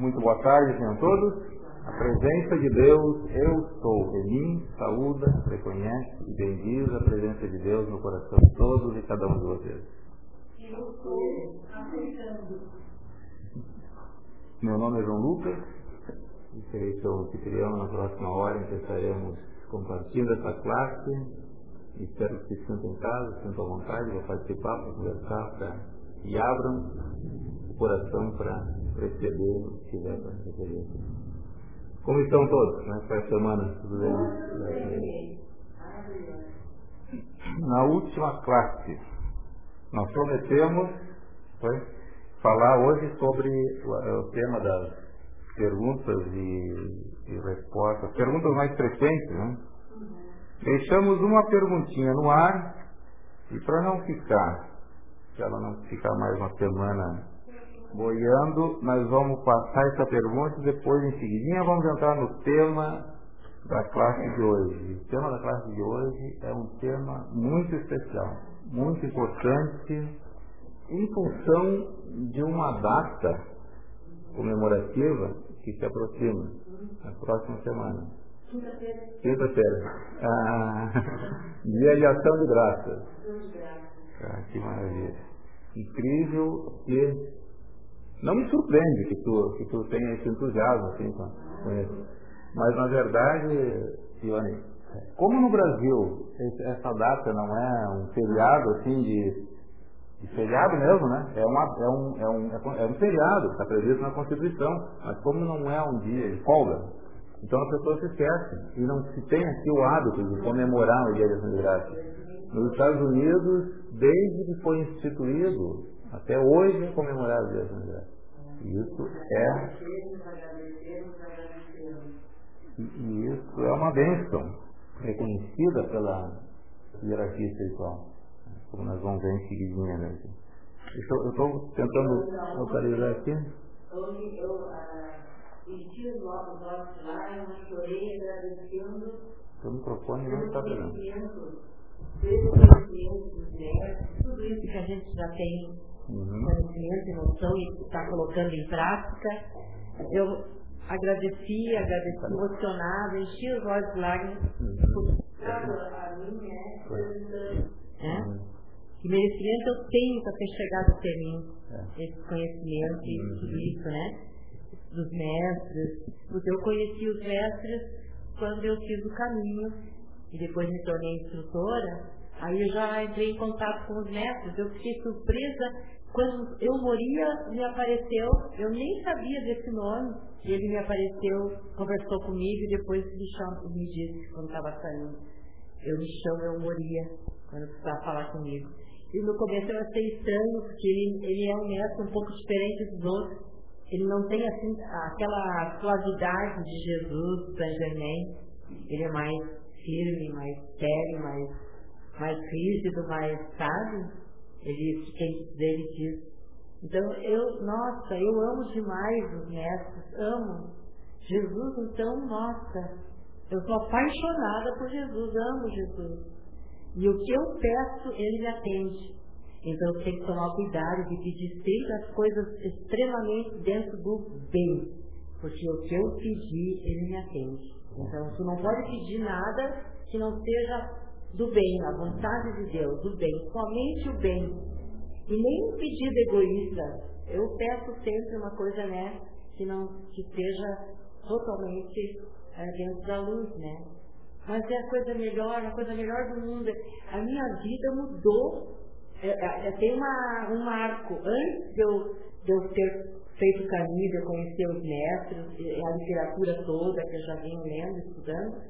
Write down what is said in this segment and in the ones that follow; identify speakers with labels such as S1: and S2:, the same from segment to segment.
S1: Muito boa tarde, tenham todos. A presença de Deus, eu sou em mim, saúda, reconhece e bendiz a presença de Deus no coração de todos e cada um de vocês. Eu estou aceitando. Meu nome é João Lucas e serei seu anfitrião na próxima hora em que estaremos compartilhando essa classe. Espero que se sintam em casa, sintam à vontade, vou participar, para conversar, e abram o coração para receber que tiver para receber. Como estão todos? Como é a semana? Tudo bem? Na última classe, nós prometemos foi, falar hoje sobre o, o tema das perguntas e, e, respostas, perguntas mais frequentes, né? Deixamos uma perguntinha no ar e para não ficar, se ela não ficar mais uma semana boiando, nós vamos passar essa pergunta e depois em seguidinha vamos entrar no tema da classe de hoje. O tema da classe de hoje é um tema muito especial, muito importante, em função de uma data comemorativa que se aproxima na próxima semana. Quinta-feira. Ah, dia de ação de graças. Ah, que maravilha. Incrível que não me surpreende que tu, que tu tenha esse entusiasmo assim, com, isso. Mas, na verdade, Ione, como no Brasil essa data não é um feriado assim de, de feriado mesmo, né? É, uma, é, um, é, um, é um feriado, está previsto na Constituição, mas como não é um dia de folga, então as pessoas se esquecem e não se tem aqui o hábito de comemorar o Dia de Graças. Nos Estados Unidos, desde que foi instituído até hoje é comemorado o Dia das Graças. Isso é. E isso é uma bênção reconhecida pela hierarquia espiritual. Como nós vamos ver em seguidinha. Né? Eu estou tentando localizar aqui.
S2: Hoje eu enchi os olhos lá, eu chorei agradecendo.
S1: O microfone não está pegando.
S2: Pelo conhecimento dos médicos, tudo isso que a gente já tem uhum. conhecimento e noção e está colocando em prática. Eu agradeci, agradeci emocionada, enchi os olhos de lágrimas uhum. a mim, né? É? Que merecimento eu tenho para ter chegado até mim, é. esse conhecimento e uhum. tudo isso, né? Dos mestres, porque eu conheci os mestres quando eu fiz o caminho e depois me tornei instrutora, aí eu já entrei em contato com os mestres, eu fiquei surpresa quando eu moria, me apareceu, eu nem sabia desse nome, ele me apareceu, conversou comigo e depois me, chamou, me disse, quando estava saindo, eu me chamo, eu moria, quando precisava falar comigo. E no começo eu achei estranho, porque ele, ele é um mestre um pouco diferente dos outros. Ele não tem assim aquela suavidade de Jesus, Saint Germain. Ele é mais firme, mais sério, mais, mais rígido, mais, sabe? Ele, quem dele diz. Então, eu, nossa, eu amo demais os mestres, amo. Jesus, então, nossa, eu sou apaixonada por Jesus, amo Jesus. E o que eu peço, ele me atende. Então eu tenho que tomar cuidado de pedir sempre as coisas extremamente dentro do bem. Porque o que eu pedir, ele me atende. Então tu não pode pedir nada que não seja do bem, a vontade de Deus, do bem, somente o bem. E nem um pedido egoísta. Eu peço sempre uma coisa, né, que não que seja totalmente é, dentro da luz, né? Mas é a coisa melhor, a coisa melhor do mundo. A minha vida mudou. É, é, tem uma, um marco. Antes de eu, de eu ter feito o caminho, de eu conhecer os mestres, a literatura toda que eu já venho lendo, estudando,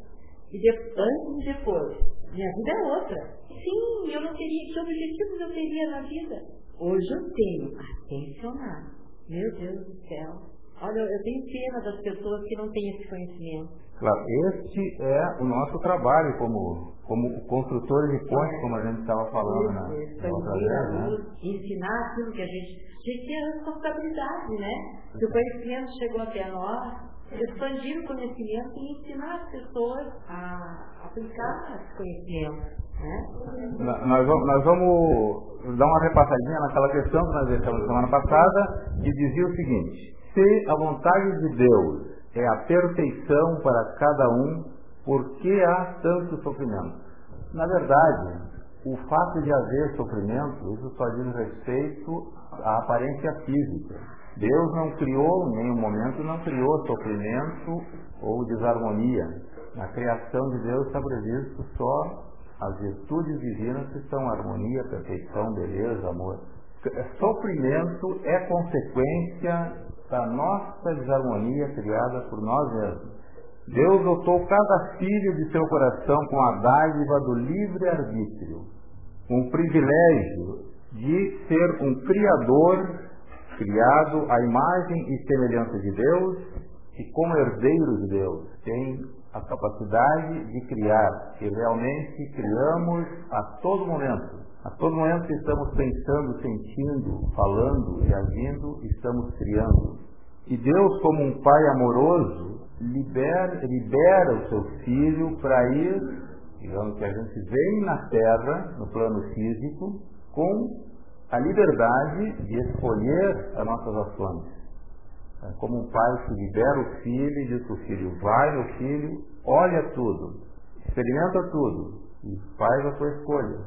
S2: e de, antes e depois. Minha vida é outra. Sim, eu não teria, que objetivos eu teria na vida? Hoje eu tenho atencionar. Meu Deus do céu. Olha, eu tenho pena das pessoas que não têm esse conhecimento.
S1: Claro, este é o nosso trabalho como, como construtores de pontes, é. como a gente estava falando na, na outra vez, né?
S2: Ensinar aquilo que a gente... A gente tem a responsabilidade, né? Se o conhecimento chegou até nós, expandir o conhecimento e ensinar as pessoas a aplicar esse conhecimento. Né?
S1: Nós, vamos, nós vamos dar uma repassadinha naquela questão que nós deixamos semana passada, que dizia o seguinte, Se a vontade de Deus é a perfeição para cada um, por que há tanto sofrimento? Na verdade, o fato de haver sofrimento, isso só diz respeito à aparência física. Deus não criou, em nenhum momento, não criou sofrimento ou desarmonia. Na criação de Deus está previsto só as virtudes divinas que são harmonia, perfeição, beleza, amor. Sofrimento é consequência da nossa desarmonia criada por nós mesmos. Deus dotou cada filho de seu coração com a dádiva do livre-arbítrio, um privilégio de ser um criador, criado à imagem e semelhança de Deus e como herdeiro de Deus. Tem a capacidade de criar, e realmente criamos a todo momento. A todo momento que estamos pensando, sentindo, falando e agindo, estamos criando. E Deus, como um pai amoroso, libera, libera o seu filho para ir, digamos que a gente vem na terra, no plano físico, com a liberdade de escolher as nossas ações. É como um pai que libera o filho e diz para o filho, vai meu filho, olha tudo, experimenta tudo e faz a sua escolha.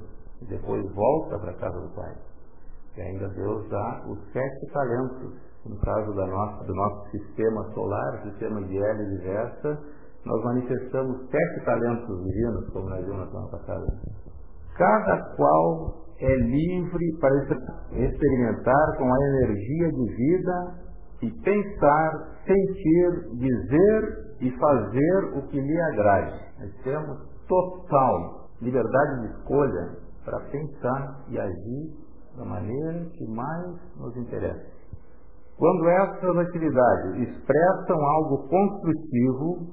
S1: E depois volta para a casa do pai. E ainda Deus dá os sete talentos no caso da nossa, do nosso sistema solar, sistema de Hélio e Versa, nós manifestamos sete talentos divinos, como nós vimos na semana passada. Cada qual é livre para experimentar com a energia de vida e pensar, sentir, dizer e fazer o que lhe agrade. Nós temos total liberdade de escolha para pensar e agir da maneira que mais nos interessa. Quando essas atividades expressam algo construtivo,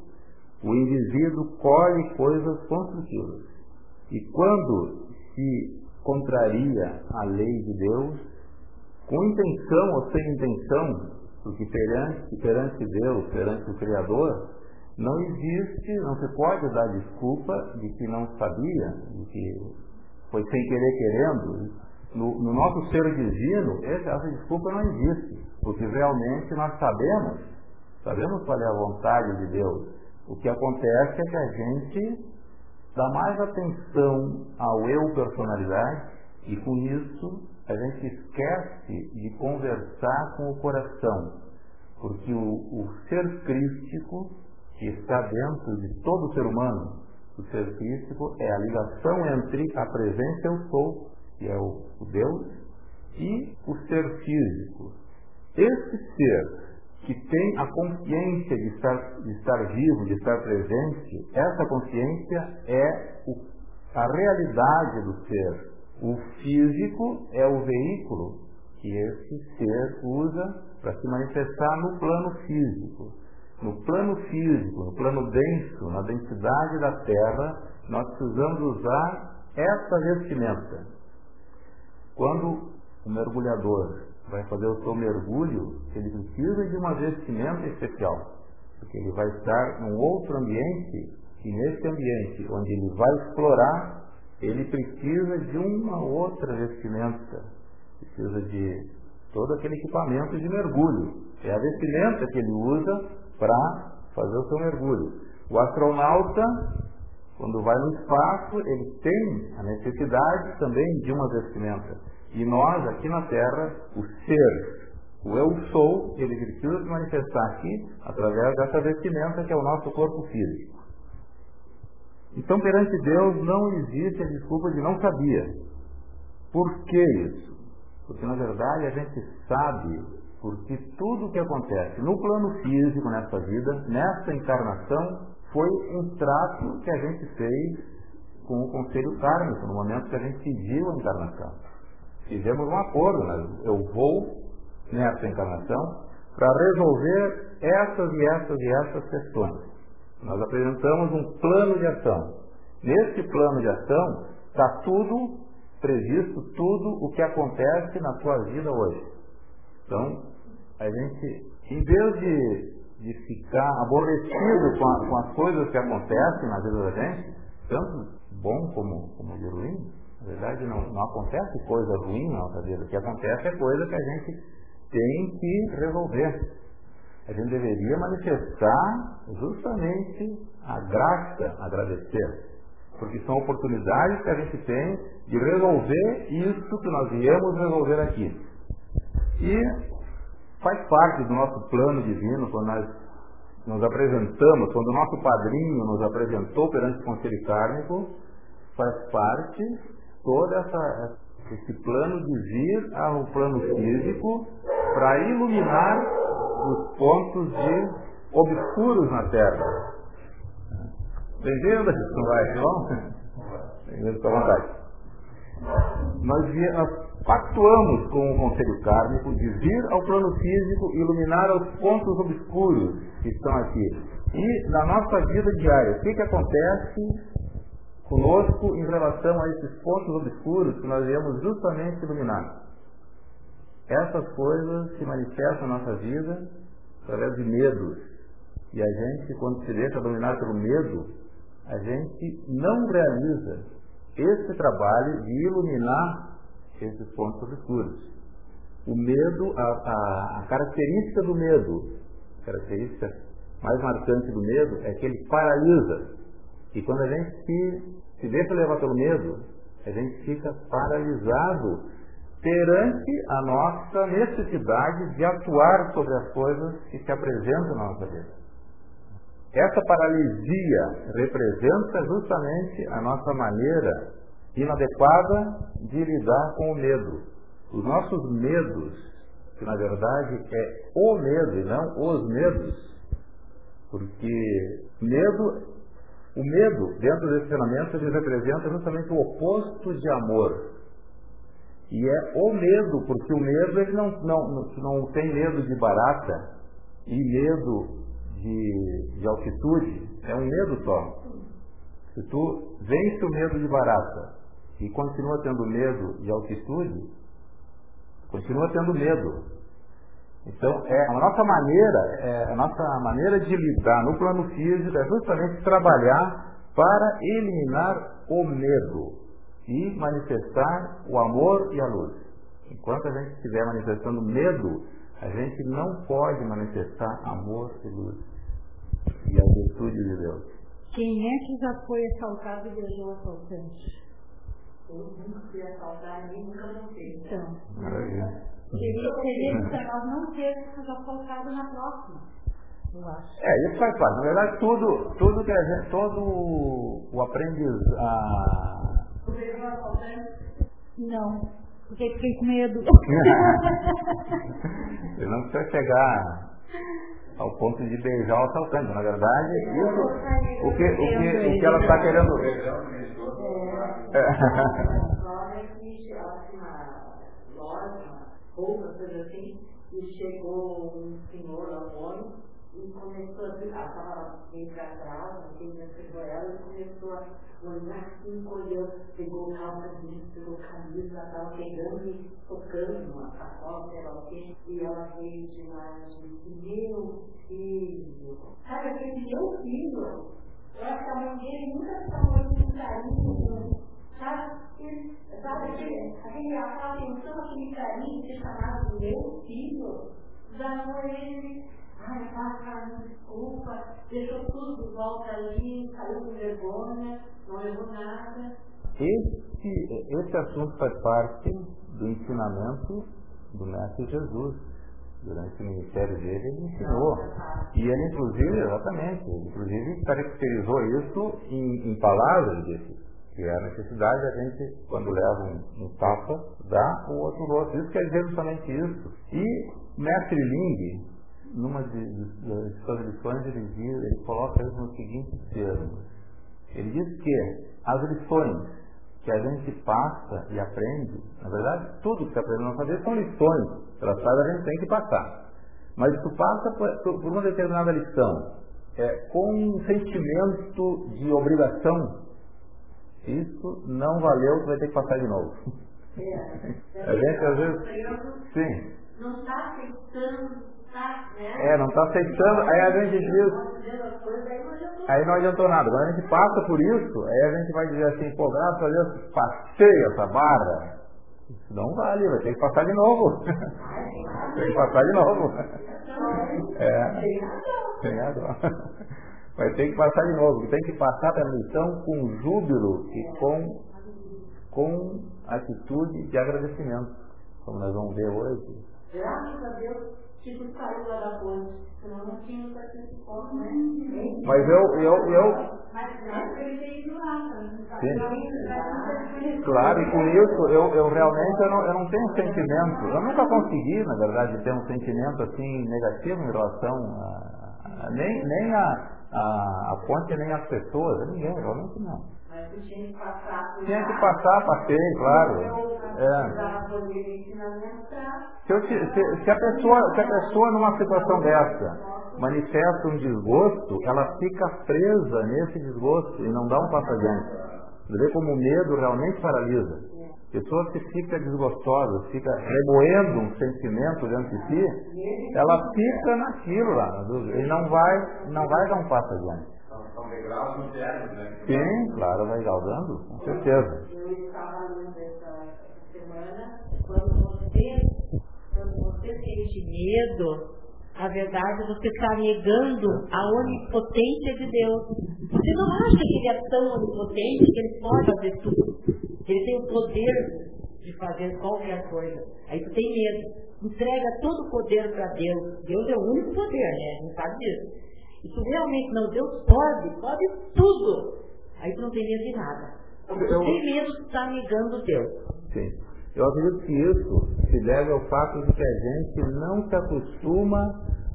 S1: o indivíduo colhe coisas construtivas. E quando se contraria a lei de Deus, com intenção ou sem intenção, porque perante, perante Deus, perante o Criador, não existe, não se pode dar desculpa de que não sabia, de que foi sem querer querendo. No, no nosso ser divino, essa desculpa não existe. Porque realmente nós sabemos, sabemos qual é a vontade de Deus. O que acontece é que a gente dá mais atenção ao eu personalidade e com isso a gente esquece de conversar com o coração. Porque o, o ser crístico que está dentro de todo ser humano, o ser crístico é a ligação entre a presença eu sou, que é o, o Deus, e o ser físico, esse ser que tem a consciência de estar, de estar vivo, de estar presente, essa consciência é o, a realidade do ser. O físico é o veículo que esse ser usa para se manifestar no plano físico. No plano físico, no plano denso, na densidade da Terra, nós precisamos usar essa vestimenta. Quando o mergulhador vai fazer o seu mergulho, ele precisa de uma vestimenta especial, porque ele vai estar num outro ambiente, e nesse ambiente onde ele vai explorar, ele precisa de uma outra vestimenta, precisa de todo aquele equipamento de mergulho. É a vestimenta que ele usa para fazer o seu mergulho. O astronauta, quando vai no espaço, ele tem a necessidade também de uma vestimenta. E nós, aqui na Terra, o ser, o eu sou, ele precisa se manifestar aqui através dessa vestimenta que é o nosso corpo físico. Então, perante Deus, não existe a desculpa de não sabia. Por que isso? Porque, na verdade, a gente sabe porque tudo o que acontece no plano físico nessa vida, nessa encarnação, foi um trato que a gente fez com o conselho kármico, no momento que a gente pediu a encarnação fizemos um acordo, eu vou nessa encarnação para resolver essas e essas e essas questões. Nós apresentamos um plano de ação. Nesse plano de ação está tudo previsto, tudo o que acontece na sua vida hoje. Então, a gente, em vez de, de ficar aborrecido com, a, com as coisas que acontecem na vida da gente, tanto bom como, como de ruim, na verdade, não, não acontece coisa ruim na nossa vida. O que acontece é coisa que a gente tem que resolver. a gente deveria manifestar justamente a graça, agradecer. Porque são oportunidades que a gente tem de resolver isso que nós viemos resolver aqui. E faz parte do nosso plano divino, quando nós nos apresentamos, quando o nosso padrinho nos apresentou perante o Conselho Kármico, faz parte todo essa, esse plano de vir ao plano físico para iluminar os pontos de obscuros na Terra. Entendeu? Não vai, não? Fica à vontade. Nós pactuamos com o Conselho Kármico de vir ao plano físico iluminar os pontos obscuros que estão aqui. E na nossa vida diária, o que, que acontece conosco em relação a esses pontos obscuros que nós viemos justamente iluminar? Essas coisas se manifestam na nossa vida através de medos. E a gente, quando se deixa dominar pelo medo, a gente não realiza esse trabalho de iluminar esses pontos obscuros. O medo, a, a, a característica do medo, a característica mais marcante do medo é que ele paralisa. E quando a gente se, se deixa levar pelo medo, a gente fica paralisado perante a nossa necessidade de atuar sobre as coisas que se apresentam na nossa vida. Essa paralisia representa justamente a nossa maneira inadequada de lidar com o medo. Os nossos medos, que na verdade é o medo e não os medos, porque medo, o medo dentro desse treinamento ele representa justamente o oposto de amor. E é o medo, porque o medo ele não, não, não tem medo de barata e medo de, de altitude, é um medo só. Se tu vence o medo de barata e continua tendo medo de altitude, continua tendo medo. Então, é, a nossa maneira, é, a nossa maneira de lidar no plano físico é justamente trabalhar para eliminar o medo e manifestar o amor e a luz. Enquanto a gente estiver manifestando medo, a gente não pode manifestar amor e luz e a virtude de Deus.
S3: Quem é que já foi assaltado e beijou o assaltante?
S2: Todo mundo que assaltar, ninguém nunca não fez.
S3: Então,
S1: Maravilha.
S3: Seria, seria para nós não termos assaltado na próxima. Eu acho.
S1: É, isso faz parte. Na verdade, tudo, tudo que a gente, todo o aprendizado.
S2: Beijou o assaltante?
S3: Não, porque fiquei com medo.
S1: Ele não precisa chegar ao ponto de beijar o assaltante. Na verdade, isso, o que, o que, o que ela está querendo
S2: que chegasse na roupa, coisa assim, e chegou um senhor lá fora e começou a brincar, estava meio para trás, quem pegou ela, e começou a olhar assim, olhando, pegou calça jeans, pegou camisa, estava pegando e tocando uma sacola, sei lá o quê, e ela veio de lá e disse, meu filho, sabe aquele meu filho? Eu acho que a nunca falou com carinho, sabe? Sabe aquele, aquela atenção, aquele carinho de chamar de meu filho? Já ele Ai, passa, desculpa, deixou tudo de volta ali, saiu com vergonha, não levou nada.
S1: Esse, esse assunto faz parte do ensinamento do Mestre Jesus. Durante o ministério dele, ele ensinou. E ele, inclusive, exatamente, inclusive, caracterizou isso em, em palavras, disse é a necessidade a gente, quando leva um, um tapa, dar o outro rosto. Isso quer dizer justamente isso. E Mestre Ling, numa de, de, de suas lições, ele, diz, ele coloca isso no seguinte termo. Ele diz que as lições que a gente passa e aprende, na verdade, tudo que se aprende na nossa vida são lições. Pelas quais a gente tem que passar. Mas tu passa por, por uma determinada lição é, com um sentimento de obrigação, isso não valeu, tu vai ter que passar de novo.
S2: É.
S1: A gente às vezes. Sim.
S2: Não está aceitando, tá, né?
S1: É, não está aceitando, aí a gente diz,
S2: aí não adiantou.
S1: nada. Quando a gente passa por isso, aí a gente vai dizer assim, pô, graças a Deus, passei essa barra. Isso não vale, vai ter que passar de novo. tem que passar de novo. É, razão. Vai ter que passar de novo, tem que passar pela lição com júbilo e com, com atitude de agradecimento, como nós vamos ver hoje.
S2: Graças a Deus que tu saiu lá da ponte, senão não tinha o sacrifício, né?
S1: Mas eu, eu, eu. Sim. Claro, e com isso eu, eu realmente eu não, eu não tenho sentimento. Eu nunca consegui, na verdade, ter um sentimento assim negativo em relação a, a nem, nem a, a, a ponte, nem as pessoas, ninguém, realmente não.
S2: Mas tinha que passar por
S1: Tinha que passar, passei, claro. É. Se, eu, se, se a pessoa, se a pessoa numa situação dessa manifesta um desgosto, ela fica presa nesse desgosto e não dá um passo adiante. Você vê como o medo realmente paralisa. Pessoa que fica desgostosa, fica remoendo um sentimento dentro de si, ela fica naquilo lá, e não vai, não vai dar um passo adiante.
S4: São degraus internos, né?
S1: Sim, claro, vai galgando, com certeza.
S2: Eu estava lendo essa semana, quando você, quando você sente medo,
S3: Na verdade, você está negando a onipotência de Deus. Você não acha que ele é tão onipotente que ele pode fazer tudo. Ele tem o poder de fazer qualquer coisa. Aí tu tem medo. Entrega todo o poder para Deus. Deus é o único poder, né? Não sabe disso. E tu realmente não, Deus pode, pode tudo. Aí tu não tem medo de nada. Tu
S1: Eu-
S3: tem medo de estar negando Deus.
S1: Sim. Eu acredito que isso se deve ao fato de que a gente não se acostuma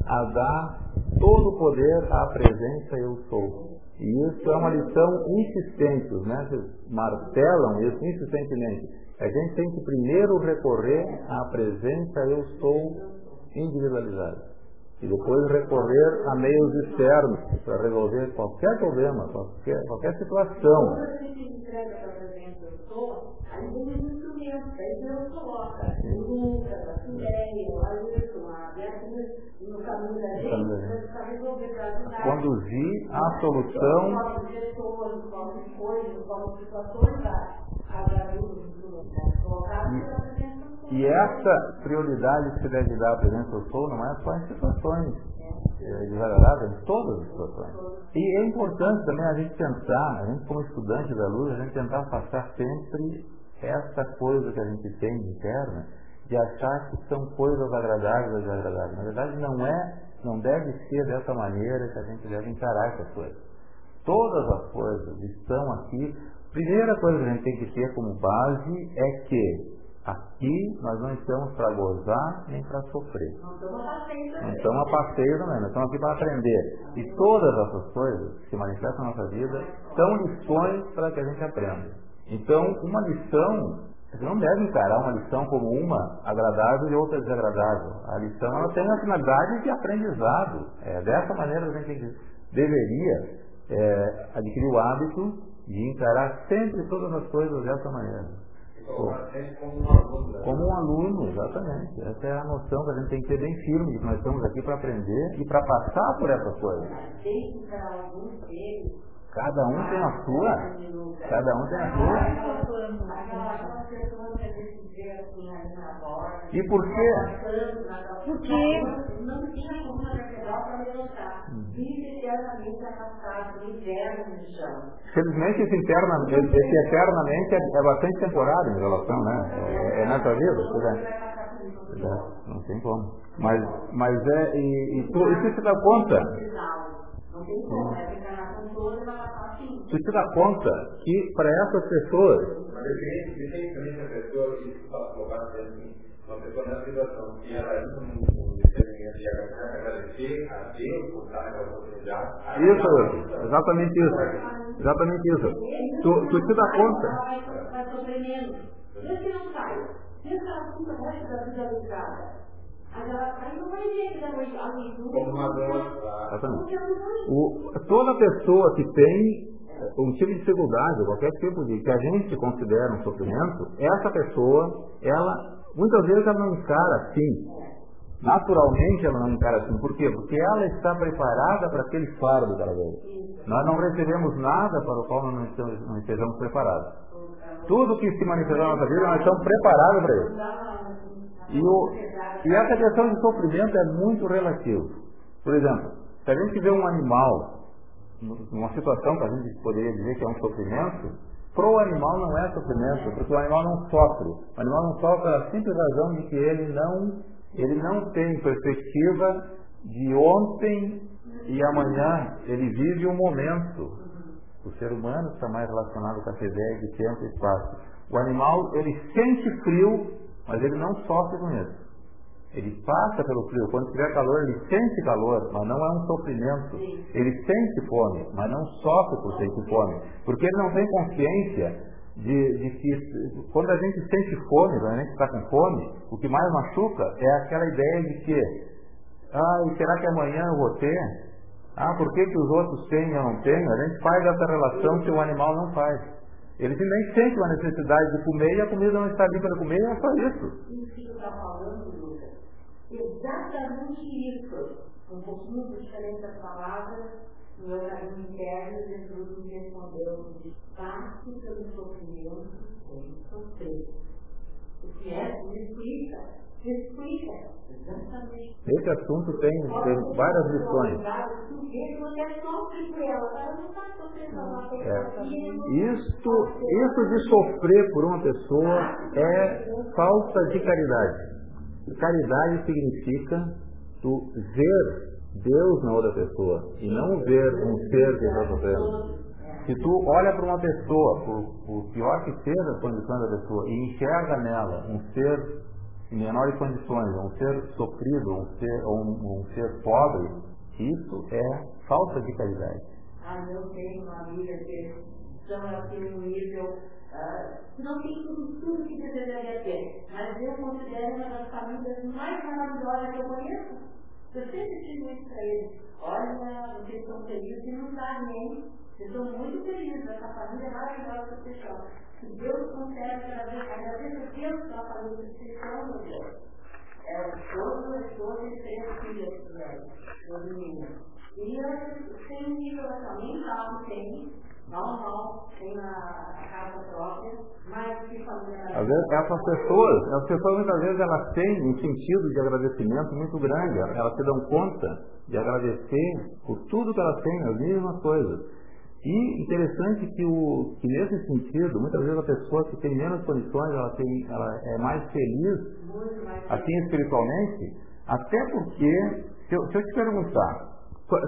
S1: a dar todo o poder à presença eu sou. E isso é uma lição insistente, né? Martelam isso insistentemente. A gente tem que primeiro recorrer à presença eu sou individualizada. E depois recorrer a meios externos para resolver qualquer problema, qualquer, qualquer situação.
S2: quando a gente entrega para a presença eu sou, aí vem coloca a a no caminho da gente, para resolver, para ajudar.
S1: Conduzir a solução
S2: a presença eu sou.
S1: E essa prioridade que se deve dar à presença do sou não é só em situações eh, desagradáveis, em todas as situações. E é importante também a gente tentar, a gente como estudante da luz, a gente tentar passar sempre essa coisa que a gente tem interna, de achar que são coisas agradáveis ou desagradáveis. Na verdade não é, não deve ser dessa maneira que a gente deve encarar essas coisas. Todas as coisas estão aqui. Primeira coisa que a gente tem que ter como base é que aqui nós não estamos para gozar nem para sofrer.
S2: Não estamos
S1: Não estamos a passeio também, nós estamos aqui para aprender. E todas essas coisas que se manifestam na nossa vida são lições para que a gente aprenda. Então, uma lição, você não deve encarar uma lição como uma agradável e outra desagradável. A lição ela tem a finalidade de aprendizado. É dessa maneira que a gente deveria é, adquirir o hábito de encarar sempre todas as coisas dessa maneira.
S4: Como um aluno, né?
S1: Como um aluno, exatamente. Essa é a noção que a gente tem que ter bem firme, de que nós estamos aqui para aprender e para passar por essas coisas.
S2: Tem para alguns deles,
S1: Cada um tem a sua. Cada um tem a sua. E por quê?
S3: Por quê?
S2: Não tinha como na catedral para levantar. Vive eternamente arrastado no inverno no chão.
S1: Felizmente esse, interna, esse eternamente é, é bastante temporário em relação, né? É, é nessa vida, pois é. Pois é, Não tem como. Mas, mas é, e, e, tu, e tu te dá conta, Te dá conta que para essas pessoas, isso, exatamente isso, exatamente isso. Tu, tu te dá conta,
S2: Vai, sofrer menos. Não ela muito da. Mas
S1: O, toda pessoa que tem eh, um tipo de dificuldade, qualquer tipo de que a gente considera um sofrimento, essa pessoa, ela muitas vezes ela não encara assim. Naturalmente ela não encara assim. Por quê? Porque ela está preparada para aquele fardo ela veio. Nós não recebemos nada para o qual nós não estejamos preparados. Tudo que se manifestar na nossa vida, nós estamos preparados para isso. E, o, e essa questão de sofrimento é muito relativo. Por exemplo, se a gente vê um animal, numa situação que a gente poderia dizer que é um sofrimento, para o animal não é sofrimento, porque o animal não sofre. O animal não sofre pela simples razão de que ele não, ele não tem perspectiva de ontem e amanhã. Ele vive um momento. O ser humano está mais relacionado com essa ideia de tempo e espaço. O animal, ele sente frio, mas ele não sofre com isso. Ele passa pelo frio. Quando tiver calor, ele sente calor, mas não é um sofrimento. Ele sente fome, mas não sofre por sentir fome. Porque ele não tem consciência de, de, que quando a gente sente fome, quando a gente está com fome, o que mais machuca é aquela ideia de que, ah, e será que amanhã eu vou ter? Ah, por que, que os outros têm e eu não tenho? A gente faz essa relação que o animal não faz. Ele nem sente uma necessidade de comer e a comida não está ali para comer, é só isso.
S2: Isso que está falando, Lucas, exatamente isso. Um pouquinho diferente das palavras, no caminho interno, Jesus me respondeu, passe pelo sofrimento sem sofrer. O que é? Exatamente.
S1: Esse assunto tem, tem várias lições. É. Isto, isso de sofrer por uma pessoa é falta de caridade. Caridade significa tu ver Deus na outra pessoa e não ver um ser que está sofrendo. Se tu olha para uma pessoa, por, por pior que seja a condição da pessoa, e enxerga nela um ser em menores condições, um ser sofrido, um ser, um, um ser pobre, isso é falta de caridade.
S2: Ah, eu tenho uma amiga que estão aqui no nível Uh, não tem tudo, que você deveria ter, mas eu considero uma das famílias mais maravilhosas que eu conheço. Eu sempre digo isso para eles. Olha, vocês estão felizes e não sabem nem. Vocês estão muito felizes essa família maravilhosa que vocês são. Deus consegue trazer, agradecer a Deus pela família que vocês são, meu Deus. É o esposo, a esposa e três filhas, né? Os meninos. E que relação, nem carro tem, normal, tem a casa própria, mas que família. Às vezes
S1: essas pessoas, as pessoas muitas vezes elas têm um sentido de agradecimento muito grande, elas se dão conta de agradecer por tudo que elas têm, as mesmas coisas. E interessante que, o, que nesse sentido, muitas vezes a pessoa que tem menos condições, ela, tem, ela é mais feliz, assim espiritualmente, até porque, se eu, se eu te perguntar,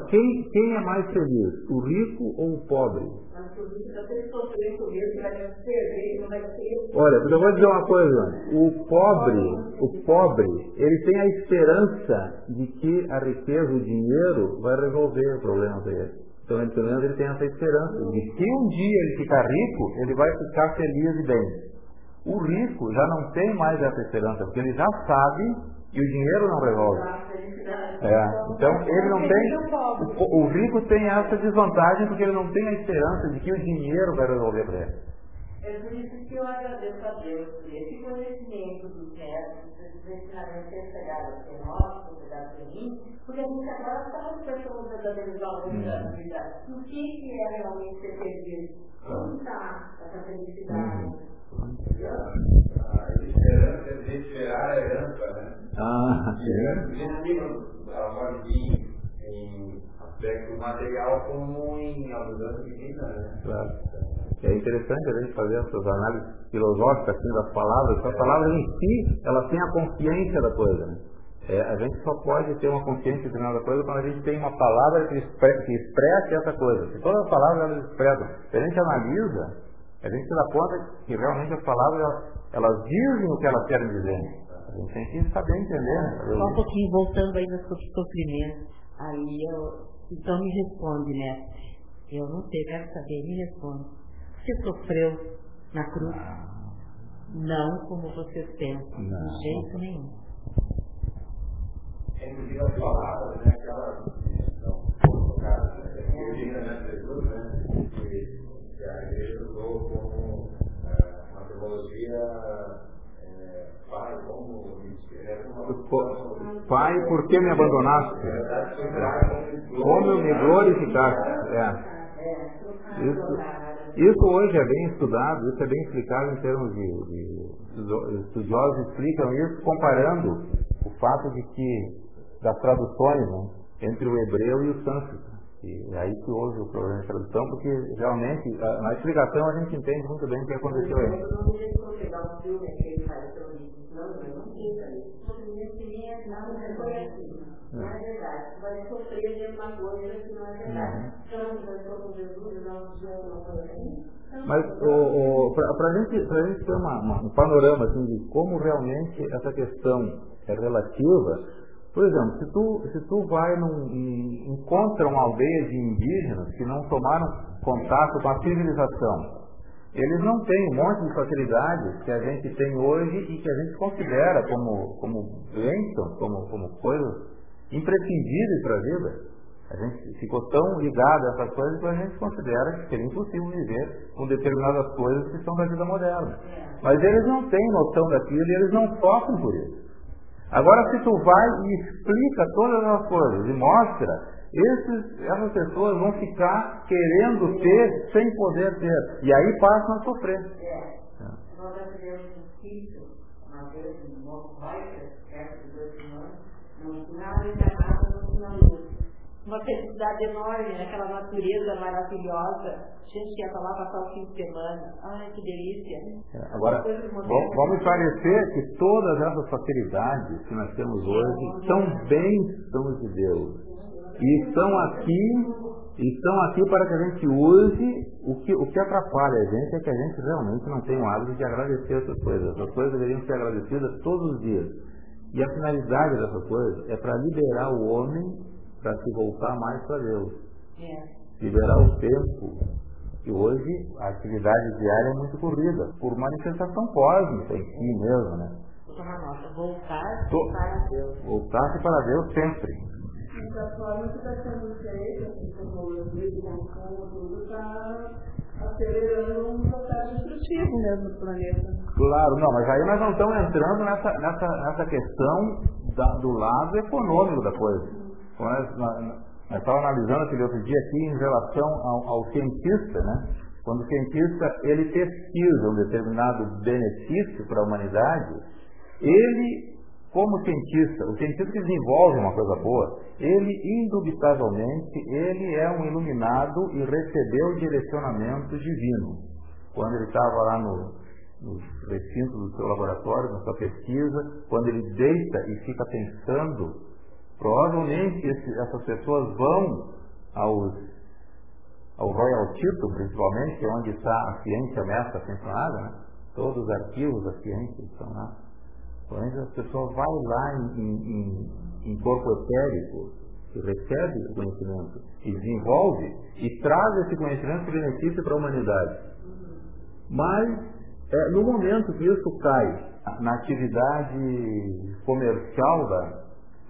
S1: quem, quem é mais feliz, o rico ou o pobre? Olha, eu vou dizer uma coisa. O pobre, o pobre, ele tem a esperança de que a riqueza, o dinheiro, vai resolver o problema dele. Então, pelo menos ele tem essa esperança de que um dia ele ficar rico, ele vai ficar feliz e bem. O rico já não tem mais essa esperança, porque ele já sabe e o dinheiro não resolve. É, então ele não tem. O, o, rico tem essa desvantagem porque ele não tem a esperança de que o dinheiro vai resolver para ele.
S2: É por isso que eu agradeço a Deus por esse conhecimento dos médicos, esses ensinamentos ter chegado a ser nosso, chegado a mim, porque a gente agora está com pessoas verdadeiros valores da vida. O que, que é realmente ser feliz? Onde está essa felicidade? Uhum
S4: esperança é esperar a herança, né?
S1: Ah,
S4: sim. Ela pode vir em aspecto material como em abundância divina, né?
S1: Claro. É interessante a gente fazer essas análises filosóficas assim, das palavras. As palavras em si, elas têm a consciência da coisa. Né? É, a gente só pode ter uma consciência de nada coisa quando a gente tem uma palavra que, expre que expresse essa coisa. Se todas as palavras elas expressam, se a gente analisa, a gente se dá conta que realmente as palavras elas dizem o que elas querem dizer. A gente tem que saber entender. Né?
S3: Só um pouquinho, voltando ainda sobre sofrimento. Aí eu. Então me responde, mestre. Eu não sei, quero saber, me responde. Você sofreu na cruz? Não como você pensa, de jeito nenhum.
S4: É inclusive as palavras, né? Aquelas que estão colocadas, né? Que né? Jesus, né? Que a igreja usou como teologia é, pai, como
S1: Pai, por que me abandonaste? Como me glorificaste? É. Isso, isso hoje é bem estudado, isso é bem explicado em termos de, de estudiosos explicam isso comparando o fato de que das traduções, né? entre o hebreu e o sânscrito. E é aí que houve o problema de tradução, porque realmente, na explicação a gente entende muito bem o que aconteceu aí. Não um não, não. Sofrimento nada foi assim. Não é verdade. Vai sofrer a mesma coisa que não é verdade. Então, conversou com Jesus, não tinha uma coisa assim. Mas para a gente, pra gente ter uma, uma, um panorama assim, de como realmente essa questão é relativa, por exemplo, se tu, se tu vai num, e encontra uma aldeia de indígenas que não tomaram contato com a civilização, eles não têm um monte de facilidades que a gente tem hoje e que a gente considera como, como bênçãos, como, como coisas imprescindíveis para a vida. A gente ficou tão ligado a essas coisas que a gente considera que seria impossível viver com determinadas coisas que são da vida moderna. Mas eles não têm noção daquilo e eles não sofrem por isso. Agora, se tu vai e explica todas as coisas e mostra, esses, essas pessoas vão ficar querendo ter sem poder ter. E aí passam a sofrer. É. Nós tivemos um sítio, uma vez, no nosso bairro, perto de dois anos, nada, não tinha luz uma felicidade enorme naquela natureza maravilhosa. A gente ia lá passar o fim de semana. Ai, que delícia. É, agora, vamos esclarecer que todas essas facilidades que nós temos hoje são bênçãos de Deus. E estão aqui, estão aqui para que a gente use o que, o que atrapalha a gente é que a gente realmente não tem o hábito de agradecer essas coisas. Essas coisas deveriam ser agradecidas todos os dias. E a finalidade dessas coisas é para liberar o homem para se voltar mais para Deus. É. Liberar o tempo. Que hoje a atividade diária é muito corrida, por manifestação cósmica em si mesmo, né? voltar-se para Deus. Voltar-se para Deus sempre. Da forma que está sendo feita, como o tudo está acelerando um processo destrutivo mesmo no planeta. Claro, não, mas aí nós não estamos entrando nessa, nessa, nessa questão da, do lado econômico da coisa. Nós, nós estávamos analisando aquele outro dia aqui em relação ao, ao cientista, né? Quando o cientista ele pesquisa um determinado benefício para a humanidade, ele, como cientista, o cientista que desenvolve uma coisa boa, ele indubitavelmente ele é um iluminado e recebeu direcionamento divino. Quando ele estava lá no, no recinto do seu laboratório, na sua pesquisa, quando ele deita e fica pensando Provavelmente esse, essas pessoas vão aos, ao Royal Tito, principalmente, é onde está a ciência mestra funcionada, né? todos os arquivos da ciência estão lá. Então a pessoa vai lá em, em, em corpo etérico, e recebe o conhecimento, e desenvolve, e traz esse conhecimento de benefício para a humanidade. Mas, é, no momento que isso cai na atividade comercial da,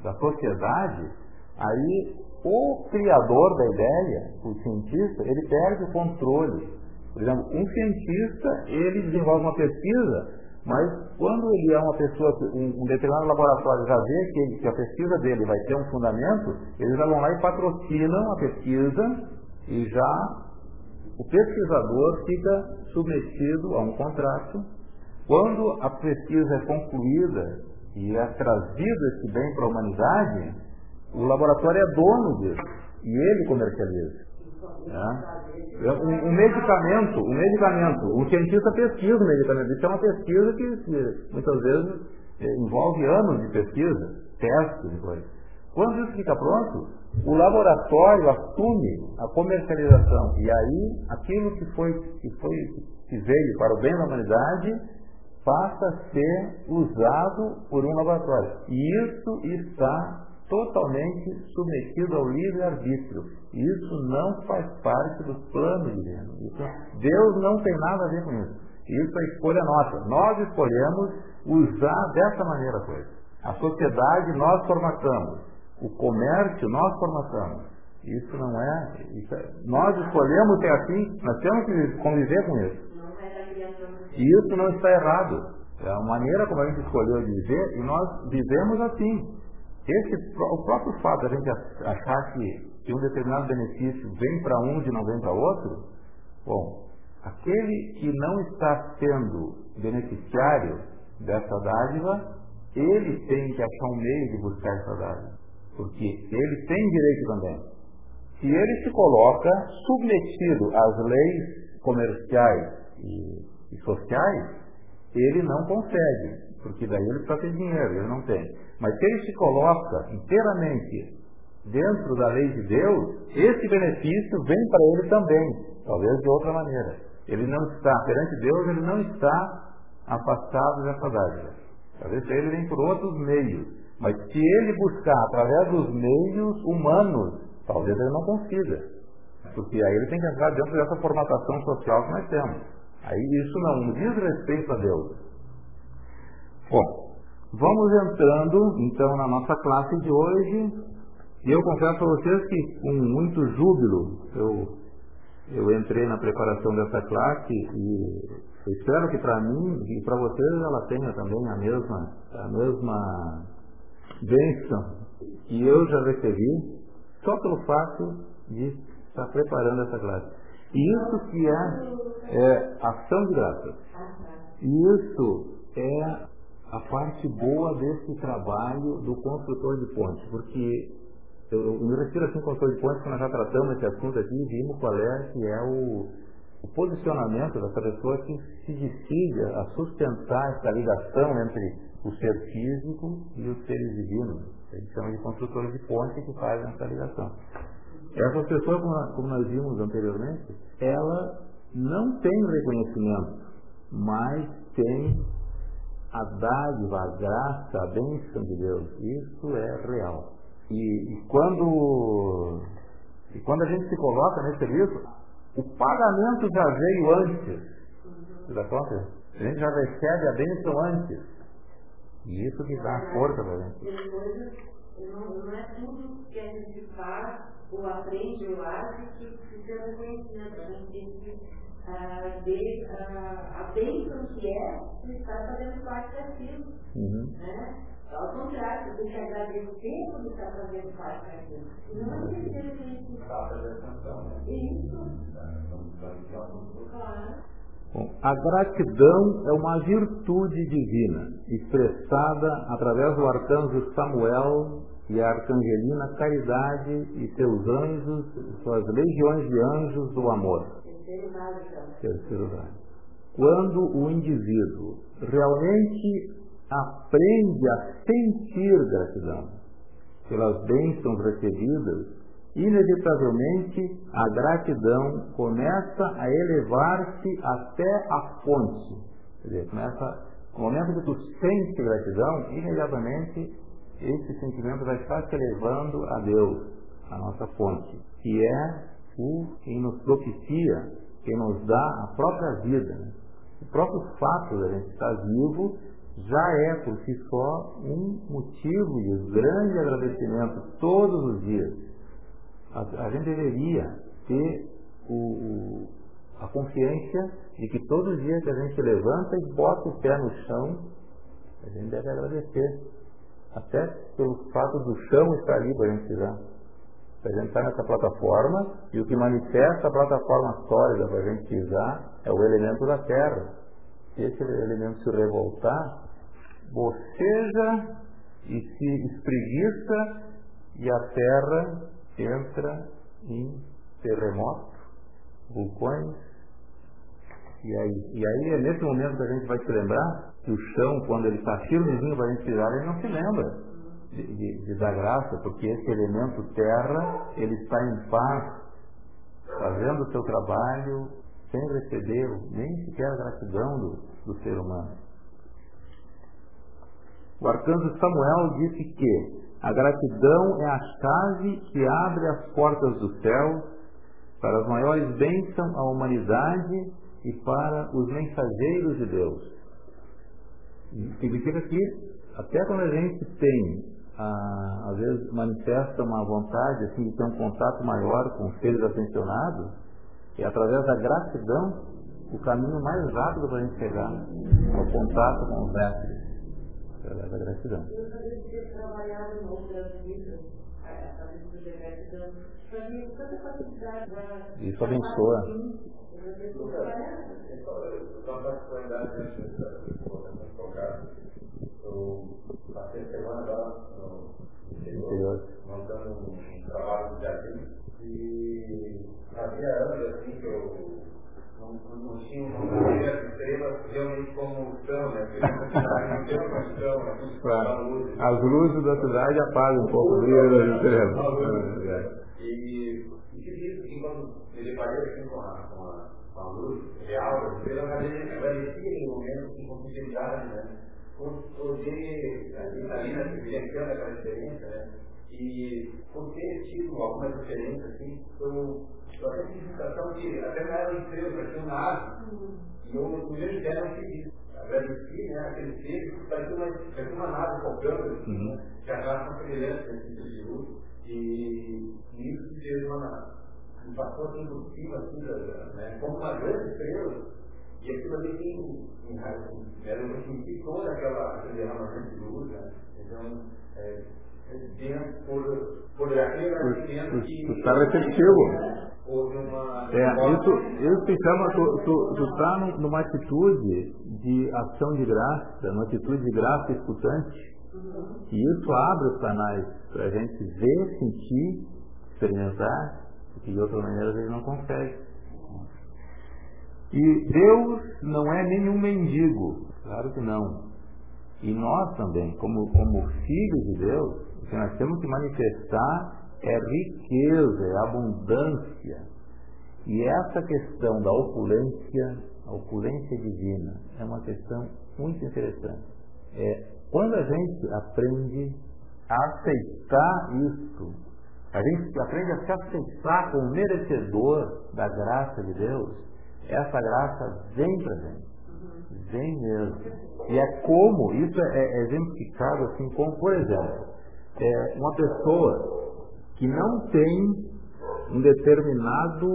S1: da sociedade, aí o criador da ideia, o cientista, ele perde o controle. Por exemplo, um cientista, ele desenvolve uma pesquisa, mas quando ele é uma pessoa, um, um determinado laboratório já vê que, ele, que, a pesquisa dele vai ter um fundamento, eles já vão lá e patrocinam a pesquisa e já o pesquisador fica submetido a um contrato. Quando a pesquisa é concluída e é trazido esse bem para a humanidade, o laboratório é dono disso e ele comercializa. É. Um, um, medicamento, um medicamento, um cientista pesquisa o medicamento. Isso é uma pesquisa que, muitas vezes é, envolve anos de pesquisa, testes e coisas. Quando isso fica pronto, o laboratório assume a comercialização e aí aquilo que foi que foi que veio para o bem da humanidade passa a ser usado por um laboratório. E isso está totalmente submetido ao livre-arbítrio. Isso não faz parte do plano divino. Isso, Deus não tem nada a ver com isso. Isso é escolha nossa. Nós escolhemos usar dessa maneira a coisa. A sociedade nós formatamos. O comércio nós formatamos. Isso não é, isso é. Nós escolhemos ser assim, nós temos que conviver com isso. E isso não está errado. É a maneira como a gente escolheu viver e nós vivemos assim. Esse, o próprio fato a gente achar que, que um determinado benefício vem para um e não vem para outro, bom, aquele que não está sendo beneficiário dessa dádiva, ele tem que achar um meio de buscar essa dádiva. porque ele tem direito também. Se ele se coloca submetido às leis comerciais e, e sociais, ele não consegue, porque daí ele precisa ter dinheiro, ele não tem. Mas se ele se coloca inteiramente dentro da lei de Deus, esse benefício vem para ele também, talvez de outra maneira. Ele não está, perante Deus, ele não está afastado dessa dádiva. Talvez ele vem por outros meios. Mas se ele buscar através dos meios humanos, talvez ele não consiga. Porque aí ele tem que entrar dentro dessa formatação social que nós temos. Aí isso não diz respeito a Deus. Bom, vamos entrando então na nossa classe de hoje. E eu confesso a vocês que com muito júbilo eu, eu entrei na preparação dessa classe e espero que para mim e para vocês ela tenha também a mesma, a mesma bênção que eu já recebi só pelo fato de estar preparando essa classe. E isso que é, é ação de graça. E isso é a parte boa desse trabalho do construtor de ponte, porque eu, eu me refiro assim com de pontos que nós já tratamos esse assunto aqui vimos qual é que é o, o posicionamento dessa pessoa que se decide a sustentar essa ligação entre o ser físico e os seres divinos. Eles chamam de construtores de ponte que fazem essa ligação. Essa pessoa, como nós vimos anteriormente, ela não tem reconhecimento, mas tem a dádiva, a graça, a bênção de Deus. Isso é real. E, e, quando, e quando a gente se coloca nesse serviço, o pagamento já veio antes. Você dá conta? A gente já recebe a bênção antes. E isso que dá força para a gente.
S2: Não, não é tudo que a gente faz ou aprende ou age que precisa reconhecimento. A gente uh, ver uh, a bênção que é estar fazendo parte daquilo. Uhum. Né? Ao contrário, você tem que agradecer por estar fazendo parte daquilo. Não esquecer disso. Isso. Claro.
S1: Bom, a gratidão é uma virtude divina, expressada através do arcanjo Samuel e a arcangelina Caridade e seus anjos, suas legiões de anjos do amor. Terceiro lugar. Quando o indivíduo realmente aprende a sentir gratidão pelas bênçãos recebidas, inevitavelmente a gratidão começa a elevar-se até a fonte. Quer dizer, começa, no momento que tu sente gratidão, imediatamente esse sentimento vai estar se elevando a Deus, a nossa fonte, que é o quem nos propicia, quem nos dá a própria vida. Né? O próprio fato de a gente estar vivo já é por si só um motivo de grande agradecimento todos os dias. A, a gente deveria ter o, o, a consciência de que todos os dias que a gente levanta e bota o pé no chão, a gente deve agradecer. Até pelo fato do chão estar ali para a gente pisar. A gente está nessa plataforma e o que manifesta a plataforma sólida para a gente pisar é o elemento da terra. Se esse elemento se revoltar, boceja e se espreguiça e a terra entra em terremoto, vulcões. E aí, e aí é nesse momento que a gente vai se lembrar que o chão, quando ele está firmezinho para a gente pisar, ele não se lembra de, de, dar graça, porque esse elemento terra, ele está em paz, fazendo o seu trabalho, sem receber nem sequer a gratidão do, do ser humano. O arcanjo Samuel disse que a gratidão é a chave que abre as portas do céu para as maiores bênçãos à humanidade e para os mensageiros de Deus. Significa que até quando a gente tem, ah, às vezes manifesta uma vontade assim, de ter um contato maior com os seres atencionados, é através da gratidão o caminho mais rápido para a gente chegar ao contato com os mestres através da gratidão. Isso abençoa.
S4: Eu passei semana agora interior. Montando um trabalho de jardim e havia anos assim que eu não, não tinha uma as estrelas realmente como são, né?
S1: Claro. As luzes da cidade apagam um pouco o brilho das
S4: estrelas. E, diz que quando me deparei assim com a, com a, com a luz real das estrelas, aparecia em momentos com continuidade, né? Olhei ali, na vivenciando aquela experiência, né? E por ter tido alguma diferença, assim, eu só tenho sensação que até não era um estrela, parecia um nave. E eu, ideia, não fiz Agradeci, né, aquele ser, parecia uma, parecia uma nave focando, assim, né? Que arrasta uma semelhança de luz. E isso fez uma. me passou assim por cima, assim, né, como uma grande estrela. E aquilo ali tem, era eu senti toda aquela, derramamento de luz, né? Então, é, dentro, por, por aquele nascimento que.
S1: Tu está receptivo. É, isso, isso se chama, tu está numa atitude de ação de graça, numa atitude de graça escutante. E isso abre os canais para a gente ver, sentir, experimentar, que de outra maneira a gente não consegue. E Deus não é nenhum mendigo, claro que não. E nós também, como, como filhos de Deus, o que nós temos que manifestar é riqueza, é abundância. E essa questão da opulência, a opulência divina, é uma questão muito interessante. É, quando a gente aprende a aceitar isso, a gente aprende a se aceitar como merecedor da graça de Deus, essa graça vem para gente. Vem mesmo. E é como, isso é, é exemplificado assim, como, por exemplo, é uma pessoa que não tem um determinado.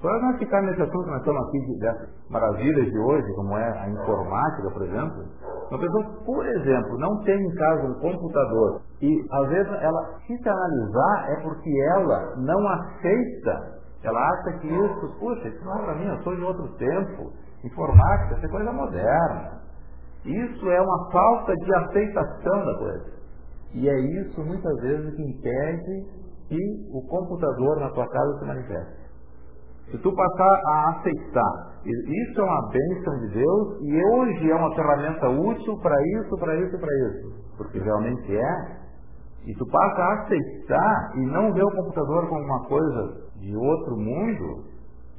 S1: Para não ficar nesse assunto, nós estamos aqui dessas maravilhas de hoje, como é a informática, por exemplo. Uma pessoa, por exemplo, não tem em casa um computador e às vezes ela, se analisar, é porque ela não aceita ela acha que isso, puxa, isso não é para mim, eu sou de outro tempo. Informática, isso é coisa moderna. Isso é uma falta de aceitação da coisa. E é isso, muitas vezes, que impede que o computador na tua casa se manifeste. Se tu passar a aceitar, isso é uma bênção de Deus e hoje é uma ferramenta útil para isso, para isso, para isso. Porque realmente é. E tu passa a aceitar e não ver o computador como uma coisa de outro mundo,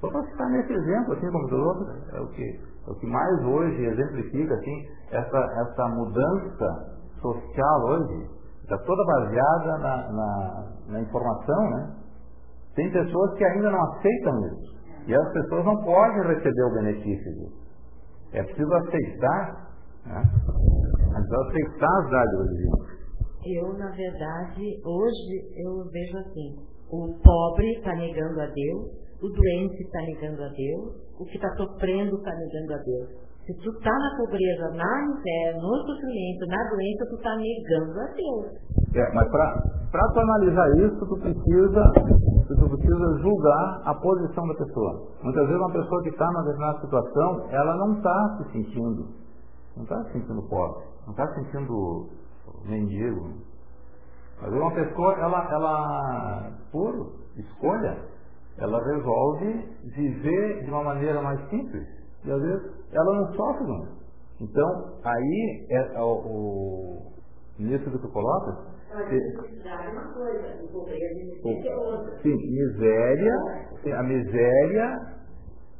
S1: só para ficar nesse exemplo, assim como do outro, é o que, é o que mais hoje exemplifica assim, essa, essa mudança social hoje, está toda baseada na, na, na informação, né? Tem pessoas que ainda não aceitam isso. E as pessoas não podem receber o benefício disso. É preciso aceitar, né? É preciso aceitar as dádivas divinas.
S3: Eu, na verdade, hoje eu vejo assim, o pobre está negando a Deus, o doente está negando a Deus, o que está sofrendo está negando a Deus. Se tu está na pobreza, na miséria, no sofrimento, na doença, tu está negando a Deus.
S1: É, mas para tu analisar isso, tu precisa, tu precisa julgar a posição da pessoa. Muitas vezes uma pessoa que está numa determinada situação, ela não está se sentindo, não está se sentindo pobre, não está se sentindo mendigo, vezes uma pessoa, ela, ela, por escolha, ela resolve viver de uma maneira mais simples. E às vezes ela não sofre muito. Então, aí é, é o, o nisso que tu colocas. Sim, miséria, a miséria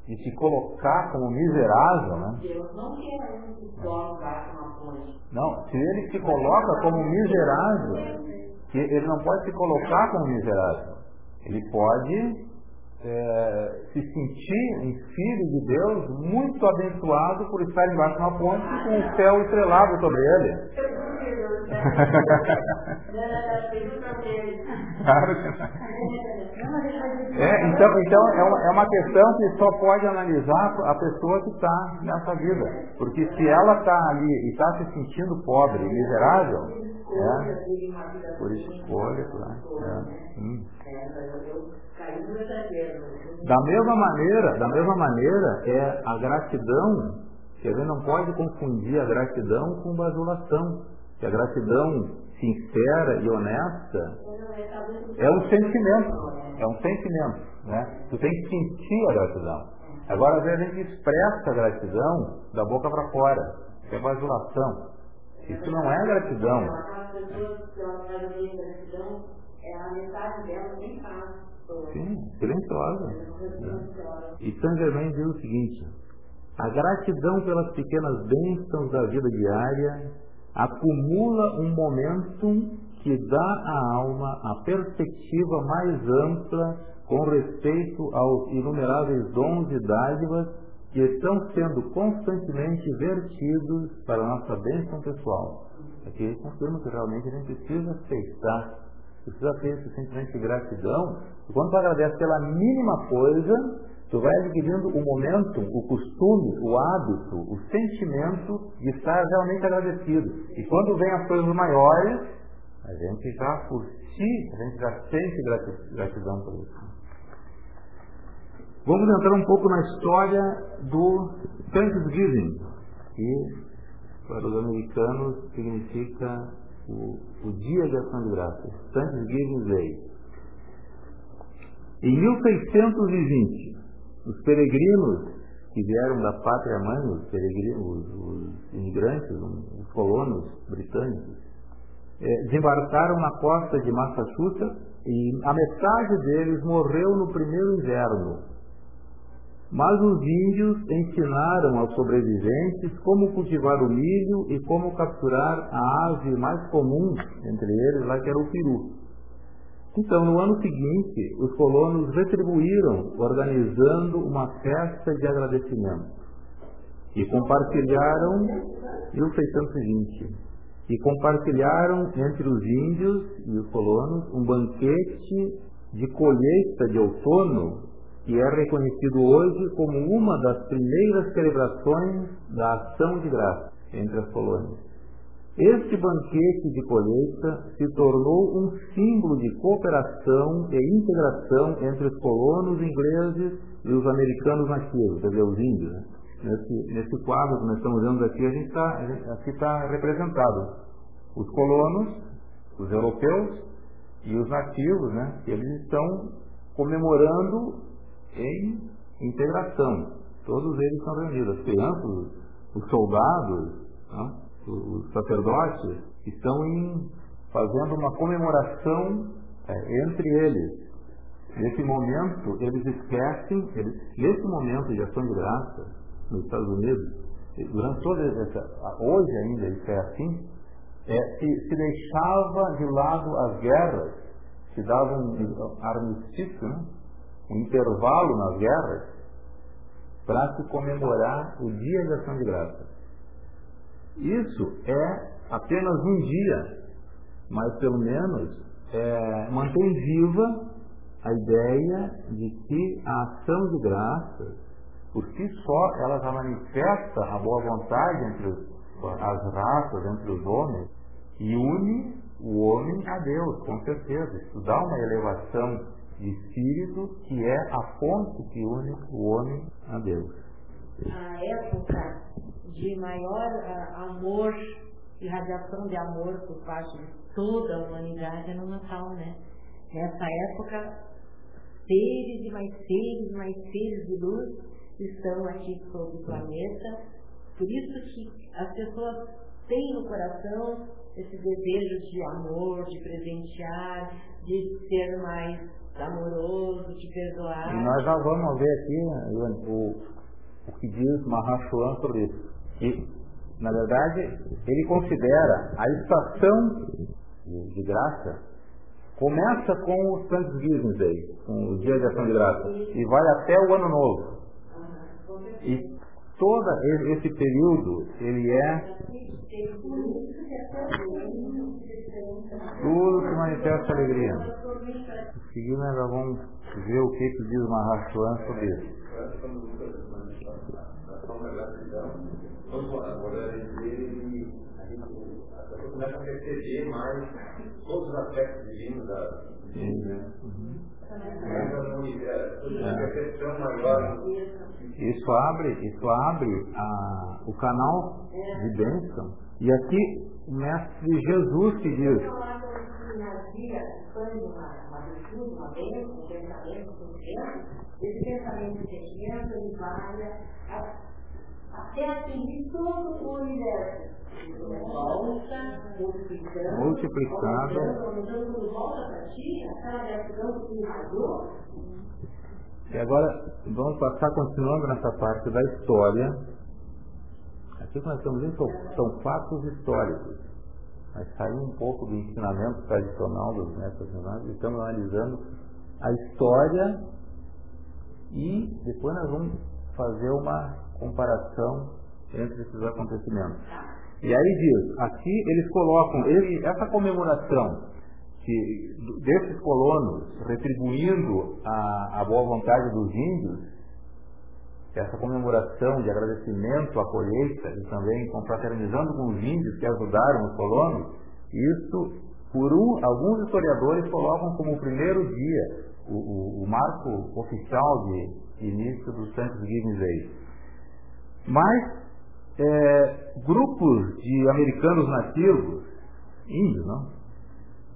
S1: e se colocar como miserável, né?
S2: Deus não quer um que coloca uma fonte.
S1: Não, se ele se coloca como miserável, ele não pode se colocar como miserável. Ele pode é, se sentir um filho de Deus muito abençoado por estar embaixo de uma ponte com o céu estrelado sobre ele. é, então, então é, uma, é uma questão que só pode analisar a pessoa que está nessa vida. Porque se ela está ali e está se sentindo pobre e miserável, é, por escolha, claro. É. Hum. Da mesma maneira, da mesma maneira é a gratidão, que a gente não pode confundir a gratidão com bajulação. Que a gratidão sincera e honesta, é um sentimento. É um sentimento. Né? Tu tem que sentir a gratidão. Agora, às vezes, a gente expressa a gratidão da boca para fora. Isso é bajulação. Isso não é gratidão. Sim, silenciosa. E Saint Germain diz o seguinte: a gratidão pelas pequenas bênçãos da vida diária acumula um momentum que dá à alma a perspectiva mais ampla com respeito aos inumeráveis dons e dádivas que estão sendo constantemente vertidos para a nossa bênção pessoal. Aqui confirma que realmente a gente precisa aceitar, precisa ter esse sentimento de gratidão. E quando tu agradece pela mínima coisa, tu vai adquirindo o momento, o costume, o hábito, o sentimento de estar realmente agradecido. E quando vem as coisas maiores, a gente já por si, a gente já sente gratidão por isso. Vamos entrar um pouco na história do Thanksgiving, que para os americanos significa o, o Dia de Ação de Graças, Thanksgiving Day. Em 1620, os peregrinos que vieram da pátria mãe, os, peregrinos, os imigrantes, os colonos britânicos, é, desembarcaram na costa de Massachusetts e a metade deles morreu no primeiro inverno. Mas os índios ensinaram aos sobreviventes como cultivar o milho e como capturar a ave mais comum entre eles, lá que era o peru. Então, no ano seguinte, os colonos retribuíram organizando uma festa de agradecimento e compartilharam 1620 e compartilharam entre os índios e os colonos um banquete de colheita de outono que é reconhecido hoje como uma das primeiras celebrações da ação de graça entre as colônias. Este banquete de colheita se tornou um símbolo de cooperação e integração entre os colonos ingleses e os americanos nativos, quer dizer, os índios. Né? Nesse, nesse quadro que nós estamos vendo aqui, a gente está aqui está representado os colonos, os europeus e os nativos, né? Eles estão comemorando em integração. Todos eles estão reunidos. As crianças, os soldados, né? os sacerdotes, estão em, fazendo uma comemoração é, entre eles. Nesse momento, eles esquecem, eles, nesse momento de ação de graça, nos Estados Unidos, durante toda essa. Hoje ainda isso é assim, é, se, se, deixava de lado as guerras, se dava um armistício, né? Um intervalo nas guerras, para se comemorar o Dia de Ação de Graças. Isso é apenas um dia, mas pelo menos é, mantém viva a ideia de que a ação de graças, por si só, ela já manifesta a boa vontade entre as raças, entre os homens, e une o homem a Deus, com certeza. Isso dá uma elevação espírito que é a ponte que une o homem a Deus.
S3: A época de maior uh, amor e radiação de amor por parte de toda a humanidade é no Natal, né? Nessa época, seres e mais seres, mais seres de luz estão aqui sobre o planeta. Por isso que as pessoas têm no coração esse desejo de amor, de presentear, de ser mais amoroso, de perdoar.
S1: E nós já vamos ver aqui o, o que diz Mahashoan sobre isso. Que, na verdade, ele considera a estação de, de graça começa com o Thanksgiving Day, com o Dia de Ação de Graça, e vai até o Ano Novo. E todo esse período, ele é tudo que manifesta alegria. Em seguida nós vamos ver o que, que diz Mahachuan sobre isso.
S4: começa a perceber mais todos os aspectos divinos da. Uhum.
S1: Isso abre, isso abre a, o canal de bênção E aqui o mestre Jesus que diz.
S2: Esse pensamento ele vai até atingir todo o universo. Volta, multiplicando,
S1: multiplicado.
S2: Quando volta para ti, aquela gratidão que irradiou.
S1: E agora vamos passar continuando nessa parte da história que nós estamos vendo são fatos históricos. Mas saiu um pouco do ensinamento tradicional dos mestres e estamos analisando a história e depois nós vamos fazer uma comparação entre esses acontecimentos. E aí diz, aqui eles colocam, essa comemoração que, desses colonos retribuindo a, a boa vontade dos índios, essa comemoração de agradecimento à colheita e também confraternizando com os índios que ajudaram os colonos, isso, por um, alguns historiadores colocam como o primeiro dia, o, o, o marco oficial de início do Thanksgiving Day. Mas é, grupos de americanos nativos, índios, não?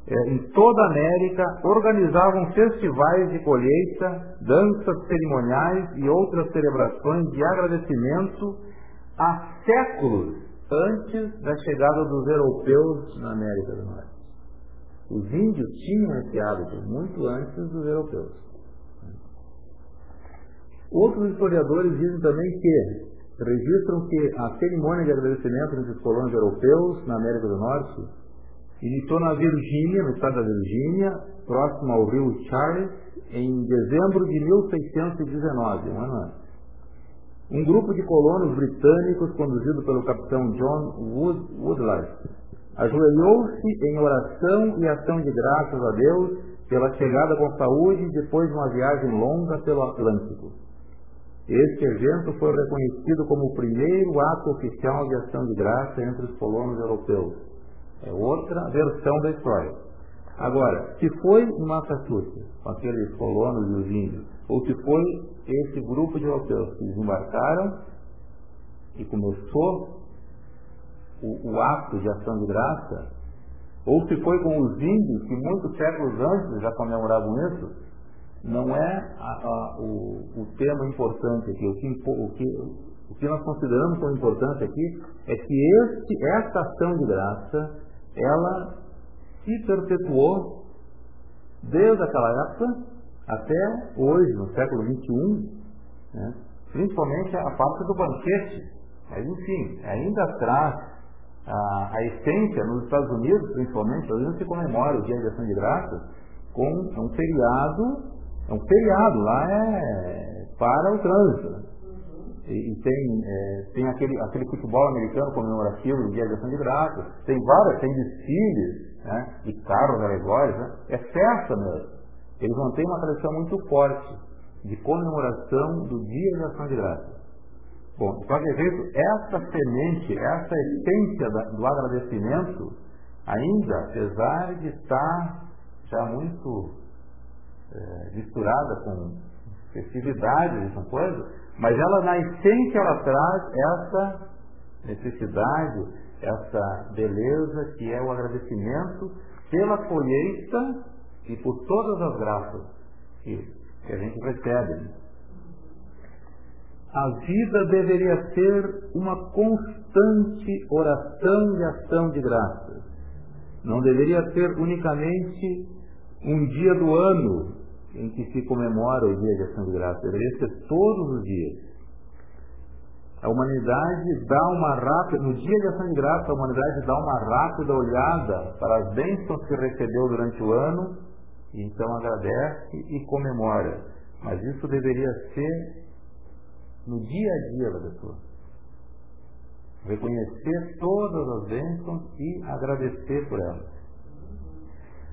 S1: É, em toda a América organizavam festivais de colheita, danças cerimoniais e outras celebrações de agradecimento há séculos antes da chegada dos europeus na América do Norte. Os índios tinham esse hábito muito antes dos europeus. Outros historiadores dizem também que registram que a cerimônia de agradecimento entre os colonos europeus na América do Norte Iniciou na Virgínia, no estado da Virgínia, próximo ao rio Charles, em dezembro de 1619, um ano antes. Um grupo de colonos britânicos, conduzido pelo capitão John Wood, Woodlight, ajoelhou-se em oração e ação de graças a Deus pela chegada com saúde depois de uma viagem longa pelo Atlântico. Este evento foi reconhecido como o primeiro ato oficial de ação de graça entre os colonos europeus é outra versão da história. Agora, se foi em Massachusetts, com aqueles colonos e os índios, ou se foi esse grupo de europeus que desembarcaram e começou o, o ato de ação de graça, ou se foi com os índios que muitos séculos antes já comemoravam isso, não é a, a, o, o tema importante aqui. O que, o, que, o que nós consideramos como importante aqui é que este, esta ação de graça ela se perpetuou desde aquela época até hoje, no século XXI, né? principalmente a parte do banquete. Mas, enfim, ainda traz a, a essência, nos Estados Unidos, principalmente, hoje se comemora o Dia de Ação de Graças com um feriado, é um feriado, lá é para o trânsito. E, e tem, é, tem aquele, aquele futebol americano comemorativo do Dia de Ação de Graças, tem várias, tem desfiles né, de carros alegóricos, né, é festa mesmo. Eles mantêm uma tradição muito forte de comemoração do Dia de Ação de Graças. Bom, de qualquer jeito, essa semente, essa essência do agradecimento, ainda, apesar de estar já muito é, misturada com festividades com coisas, mas ela, na essência, ela traz essa necessidade, essa beleza que é o agradecimento pela colheita e por todas as graças que, que a gente recebe. A vida deveria ser uma constante oração e ação de graças. Não deveria ser unicamente um dia do ano em que se comemora o Dia de Ação de Graça. Deveria ser todos os dias. A humanidade dá uma rápida, no dia de ação de graça, a humanidade dá uma rápida olhada para as bênçãos que recebeu durante o ano, e então agradece e comemora. Mas isso deveria ser no dia a dia da pessoa. Reconhecer todas as bênçãos e agradecer por elas.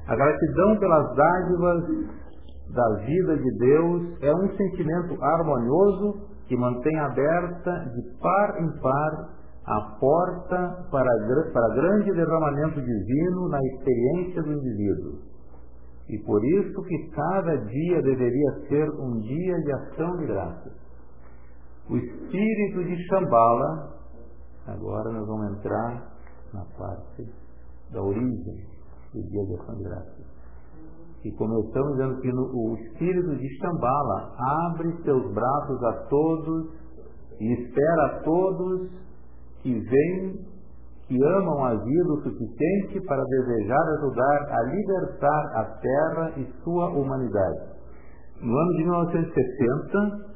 S1: A gratidão pelas dádivas da vida de Deus é um sentimento harmonioso que mantém aberta de par em par a porta para, para grande derramamento divino na experiência do indivíduo. E por isso que cada dia deveria ser um dia de ação de graça. O espírito de Shambhala, agora nós vamos entrar na parte da origem do dia de ação de graças. E começamos dizendo que o espírito de Shambhala abre seus braços a todos e espera a todos que vêm, que amam a vida o suficiente para desejar ajudar a libertar a terra e sua humanidade. No ano de 1970,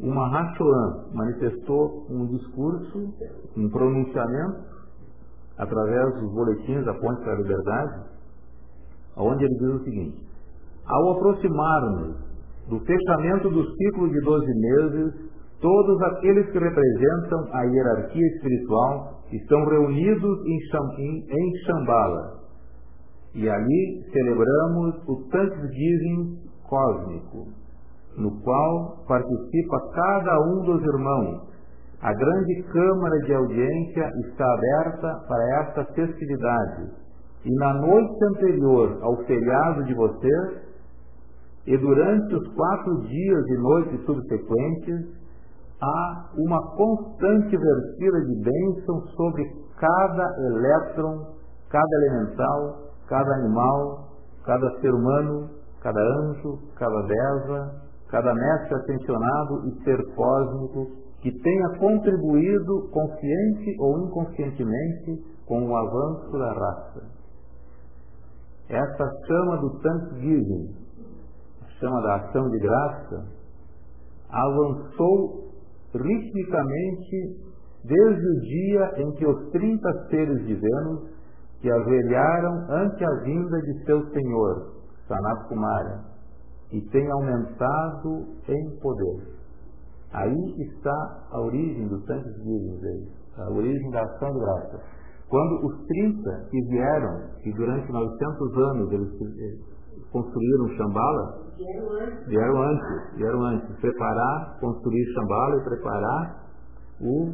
S1: o Mahachohan manifestou um discurso, um pronunciamento, através dos boletins da Ponte para a Liberdade, onde ele diz o seguinte: Ao aproximar-nos do fechamento do ciclo de 12 meses, todos aqueles que representam a hierarquia espiritual estão reunidos em Shambhala. E ali celebramos o Thanksgiving cósmico, no qual participa cada um dos irmãos. A grande câmara de audiência está aberta para esta festividade. E na noite anterior ao feriado de vocês, e durante os quatro dias e noites subsequentes, há uma constante vertida de bênção sobre cada elétron, cada elemental, cada animal, cada ser humano, cada anjo, cada deva, cada mestre ascensionado e ser cósmico que tenha contribuído consciente ou inconscientemente com o avanço da raça. Essa chama do Thanksgiving, a chama da ação de graça, avançou ritmicamente desde o dia em que os trinta seres de Vênus se avelharam ante a vinda de seu Senhor, Sanat Kumara, e tem aumentado em poder. Aí está a origem do Thanksgiving a origem da ação de graça. Quando os 30 que vieram, e durante 900 anos eles eh, construíram Shambhala, vieram antes, vieram antes, preparar, construir Shambhala e preparar o,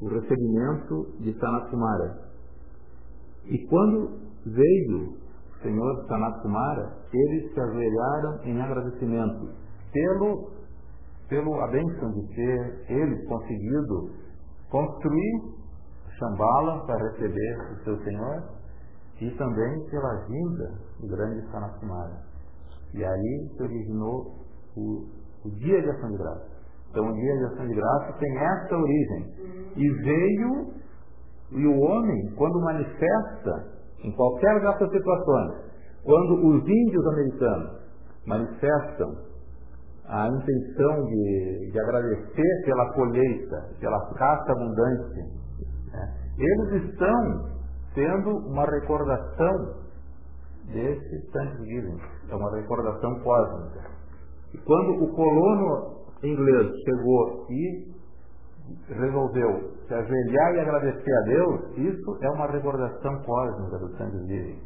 S1: o recebimento de Sanat Kumara. E quando veio senhor Sanat Kumara, eles se ajoelharam em agradecimento. Pelo, pelo a bênção de ter eles conseguido construir Shambhala para receber o seu senhor e também pela vinda do grande Sanat Kumara. E aí se originou o, o dia de ação de graça. Então o dia de ação de graça tem essa origem. E veio, e o homem, quando manifesta em qualquer dessas situações, quando os índios americanos manifestam a intenção de, de agradecer pela colheita, pela caça abundante, eles estão tendo uma recordação desse Thanksgiving, é uma recordação cósmica. E quando o colono inglês chegou e resolveu se ajoelhar e agradecer a Deus, isso é uma recordação cósmica do Thanksgiving.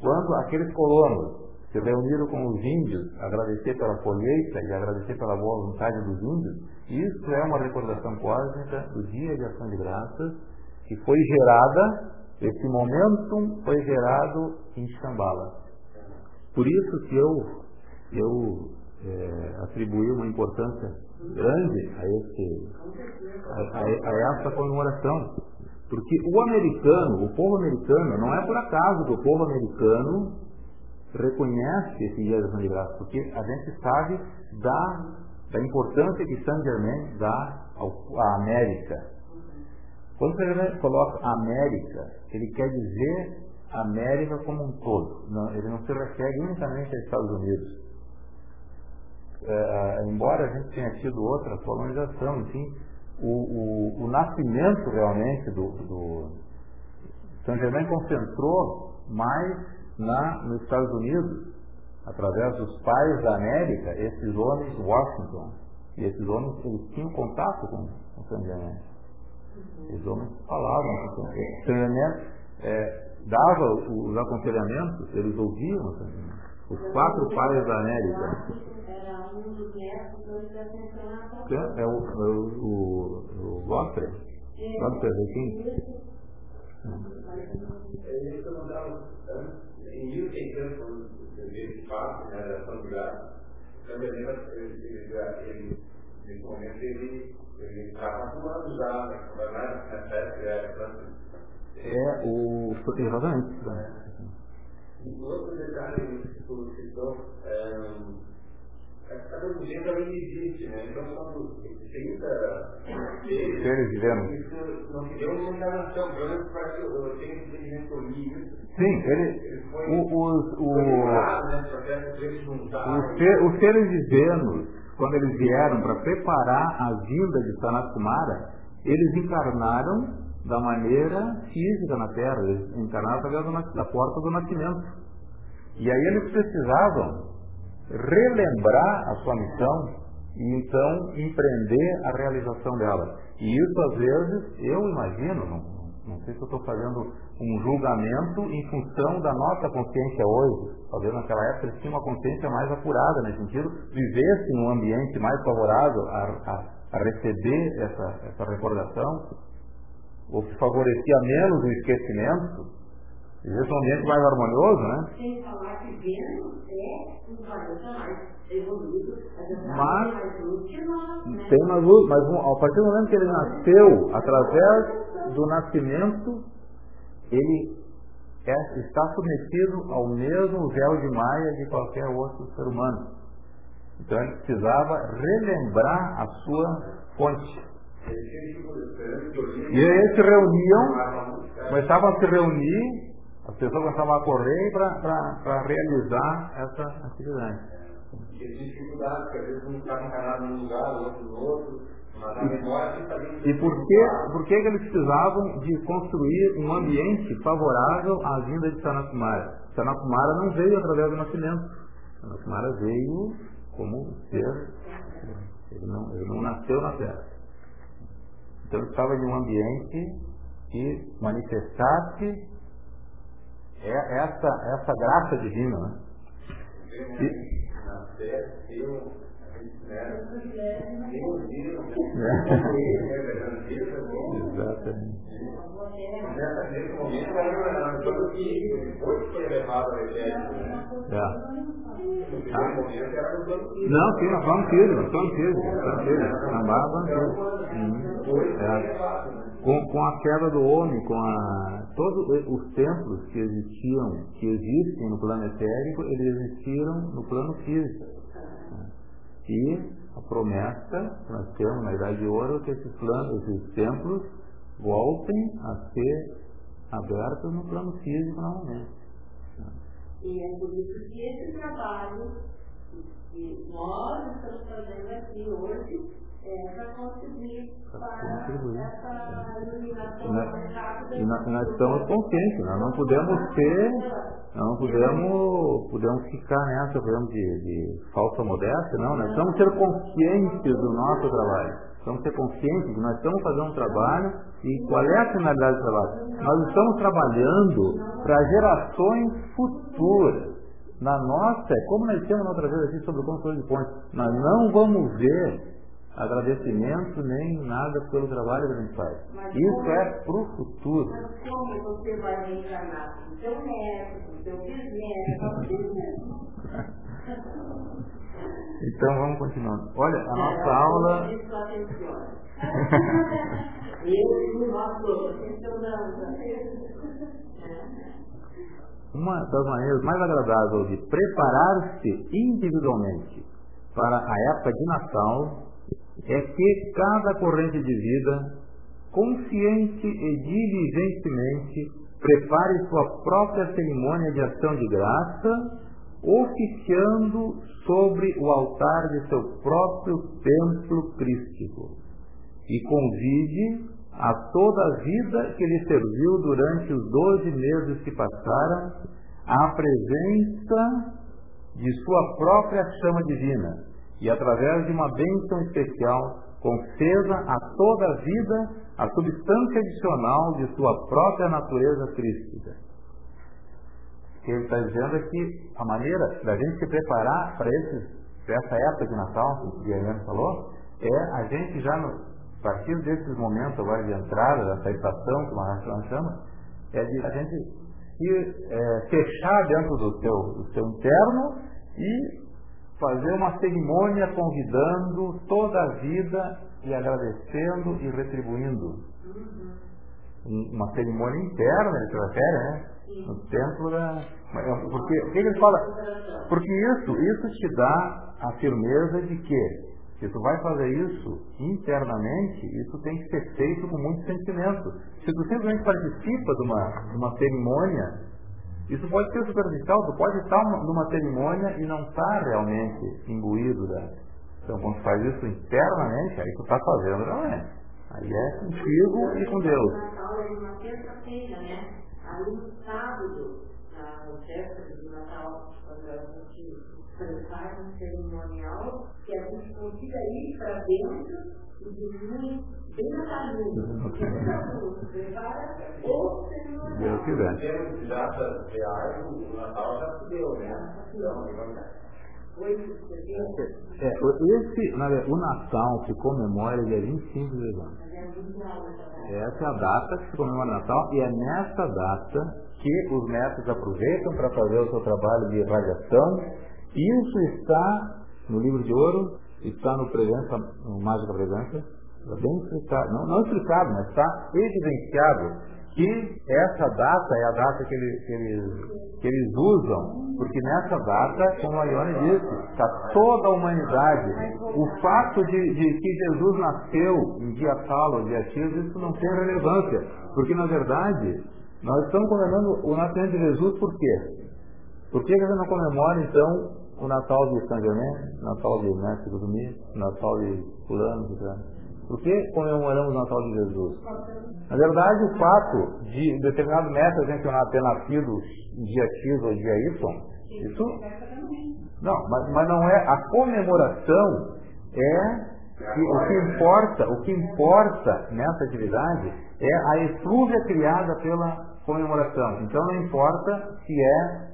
S1: Quando aqueles colonos se reuniram com os índios, agradecer pela colheita e agradecer pela boa vontade dos índios, isso é uma recordação cósmica do dia de ação de graças que foi gerada, esse momento foi gerado em Shambhala. Por isso que eu, eu é, atribuí uma importância grande a, esse, a, a, a essa comemoração. Porque o americano, o povo americano, não é por acaso que o povo americano reconhece esse dia da ação de graça, porque a gente sabe da, da importância que Saint Germain dá ao, à América. Quando você coloca América, ele quer dizer América como um todo. Não, ele não se refere unicamente aos Estados Unidos. É, embora a gente tenha tido outra colonização, enfim, o, o, o nascimento realmente do, do São Germain concentrou mais na, nos Estados Unidos, através dos pais da América, esses homens, Washington, e esses homens eles tinham contato com, com São Germain. Esses homens falavam Germain é, dava os aconselhamentos, eles ouviam. Os quatro pais da América um dos netos está sentado É o, é o, o, o Walter? Walter aqui?
S4: Ele perguntava em UK, quando ele faz né, da São Graça, também ele, nesse momento, ele atuando já, na festa,
S1: É o. Exatamente.
S4: Um outro detalhe que tu citou, a teologia também existe, né? Então, quando 30 seres
S1: vivendo.
S4: Não se deu uma encarnação, pelo menos parece que eu esse entendimento por mim.
S1: Sim, ele. os, o, os seres divinos, quando eles vieram para preparar a vinda de Sanat eles encarnaram da maneira física na Terra, eles encarnaram através da porta do nascimento. E aí eles precisavam relembrar a sua missão e então empreender a realização dela. E isso, às vezes, eu imagino, não, não sei se eu estou fazendo um julgamento em função da nossa consciência hoje. Talvez naquela época eles tinham uma consciência mais apurada nesse sentido, vivesse num ambiente mais favorável a, a, a receber essa, essa recordação, ou que favorecia menos o esquecimento, Existe um ambiente mais harmonioso, né?
S2: Sem falar que Vênus é um planeta mais evoluído,
S1: mas
S2: nós, né?
S1: Tem mais luz, mas a partir do momento que ele nasceu, através do nascimento, ele é, está submetido ao mesmo véu de maia de qualquer outro ser humano. Então ele precisava relembrar a sua fonte. E eles se reuniam, começavam a se reunir as pessoas começavam a correr para realizar essa atividade.
S4: E existe dificuldade, porque às vezes um está encarnado num lugar, outro no outro,
S1: E por que, por que eles precisavam de construir um ambiente favorável à vinda de Sanakumara? Sanakumara não veio através do nascimento. Sanakumara veio como ser. Ele não, ele não nasceu na Terra. Então ele estava em um ambiente que manifestasse essa, essa graça divina. Né? E, Exatamente.
S4: Momento que a ideia.
S1: Não, sim, nós falamos físico, nós falamos físico. Na barba, é com, com a queda do homem, com a, todos os templos que existiam, que existem no plano etérico, eles existiram no plano físico. E a promessa que nós temos na Idade de Ouro que esses, planos, esses templos voltem a ser abertos no plano físico novamente.
S2: E é por isso que esse trabalho que nós estamos fazendo aqui hoje é para contribuir para essa iluminação
S1: e nós, estamos conscientes, nós não podemos ter, não podemos, podemos ficar nessa, podemos de, de falsa modéstia, não, nós estamos ser conscientes do nosso trabalho. Estamos ser conscientes que nós estamos fazendo um trabalho e qual é a finalidade do trabalho? Nós estamos trabalhando para gerações futuras. Na nossa, como nós temos outra vez aqui sobre o controle de pontes, nós não vamos ver agradecimento nem nada pelo trabalho que a gente faz. Mas Isso é para o futuro.
S2: Mas como você vai reencarnar com o seu neto, com o seu bisneto,
S1: Então vamos continuando. Olha, a nossa é, aula. Uma das maneiras mais agradáveis de preparar-se individualmente para a época de Natal é que cada corrente de vida, consciente e diligentemente, prepare sua própria cerimônia de ação de graça, oficiando sobre o altar de seu próprio templo crístico, e convide a toda a vida que lhe serviu durante os doze meses que passaram à presença de sua própria chama divina, e através de uma bênção especial conceda a toda a vida a substância adicional de sua própria natureza crística. O que ele está dizendo é que a maneira da gente se preparar para essa época de Natal, que o Guilherme falou, é a gente já, no, a partir desses momentos agora de entrada, dessa estação que o Maharashtra chama, é de a gente se é, fechar dentro do seu, do seu interno e fazer uma cerimônia convidando toda a vida e agradecendo e retribuindo. uma cerimônia interna, ele se refere, né? No templo da. Porque, o que ele fala? Porque isso, isso te dá a firmeza de que se tu vai fazer isso internamente, isso tem que ser feito com muito sentimento. Se tu simplesmente participa de uma, de uma cerimônia, isso pode ser superficial, tu pode estar numa cerimônia e não estar realmente imbuído da. Então, quando faz isso internamente, aí tu está fazendo realmente. Aí é contigo e com Deus.
S2: É uma terça-feira, né? No sábado, na festa do Natal, quando a gente faz cerimonial, que a gente consiga ir para dentro e diminui Prepara o.
S1: Deus quiser.
S4: Em termos de datas reais, o Natal já se deu, né? Então, digamos,
S1: É, esse, na verdade, o Natal se comemora dia 25 de dezembro. Essa é a data que se comemora o Natal e é nessa data que os mestres aproveitam para fazer o seu trabalho de radiação. Isso está no livro de ouro, está no presença, no Mágica Presença, está bem explicado, não, não explicado, mas está evidenciado que essa data é a data que eles, que eles, que eles usam, porque nessa data, como a Ione disse, está toda a humanidade. O fato de, de, que Jesus nasceu em dia tal ou dia X, isso não tem relevância, porque na verdade nós estamos comemorando o nascimento de Jesus por quê? Por que a gente não comemora então o Natal de São Germain, o Natal de Mestre do o Natal de Fulano, de por que comemoramos o Natal de Jesus? Na verdade, o fato de determinado a gente ter nascido dia X ou dia Y, isso. Não, mas, mas não é. A comemoração é que o que importa, o que importa nessa atividade é a eflúvia criada pela comemoração. Então não importa se é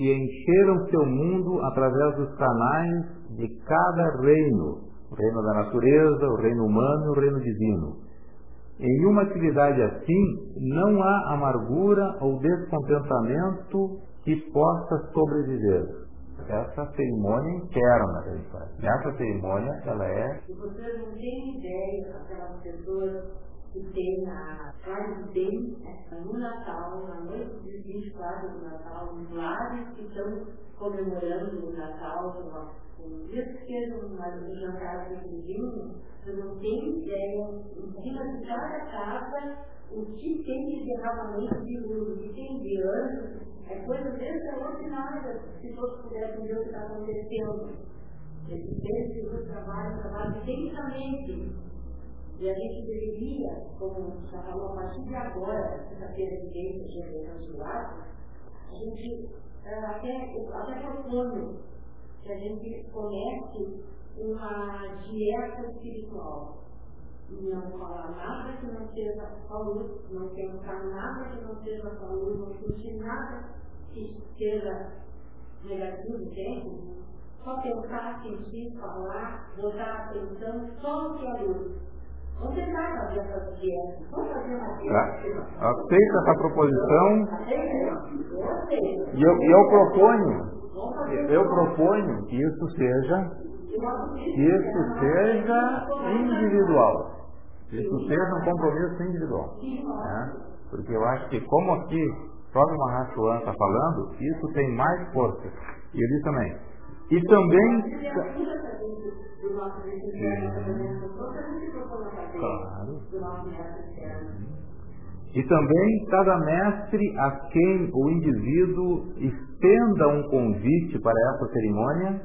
S2: que
S1: encheram seu mundo através dos canais de cada reino, o reino da natureza, o reino humano e o reino divino. Em uma atividade assim, não há amargura ou descontentamento que possa sobreviver. Essa cerimônia interna que a gente faz. Nessa cerimônia, ela é.
S2: E vocês não têm ideia, aquelas pessoas que tem a faz bem no Natal, na noite de 24 do Natal, os lares que estão comemorando o Natal, um dia que seja um jantar pequenininho, você não tem ideia, em cima de cada casa, o que tem de derramamento de luz, o que tem de anos, é coisa extraordinária, se todos pudessem ver o que está acontecendo. Esse tempo de trabalho, trabalho intensamente. E a gente deveria, como já falou, a partir de agora, sexta-feira de dia, geração de a gente é, até, até proponho que a gente comece uma dieta espiritual. Não falar nada que não seja saúde, não pensar nada que não seja saúde, não sentir nada que seja negativo, entende? Só pensar, sentir, falar, botar atenção só no que é. Vamos tentar fazer essa dieta. Vamos fazer uma dieta.
S1: Tá. Aceita essa proposição. E eu, eu proponho, eu proponho que isso seja que isso seja individual. Que isso seja um compromisso individual. Né? Porque eu acho que, como aqui o próprio está falando, isso tem mais força. E ele também. E também. Claro. E também cada mestre a quem o indivíduo estenda um convite para essa cerimônia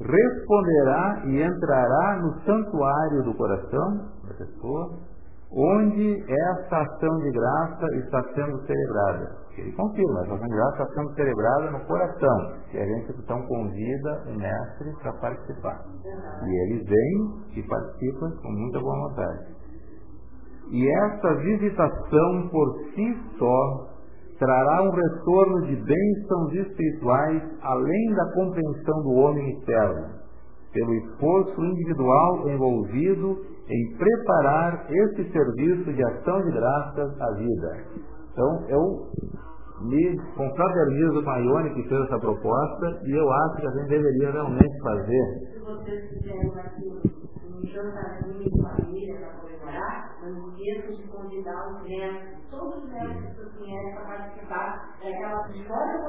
S1: responderá e entrará no santuário do coração da pessoa, onde essa ação de graça está sendo celebrada. Ele confirma, essa graça está sendo celebrada no coração, e a gente então convida o mestre para participar. E ele vem e participa com muita boa vontade. E essa visitação por si só trará um retorno de bênçãos espirituais além da compreensão do homem externo, pelo esforço individual envolvido em preparar esse serviço de ação de graças à vida. Então, eu me confraternizo com a Ione que fez essa proposta e eu acho que a gente deveria realmente fazer.
S2: Se vocês aqui um jantarzinho família esqueçam de convidar os netos, todos os netos que vocês conhecem para participar daquela história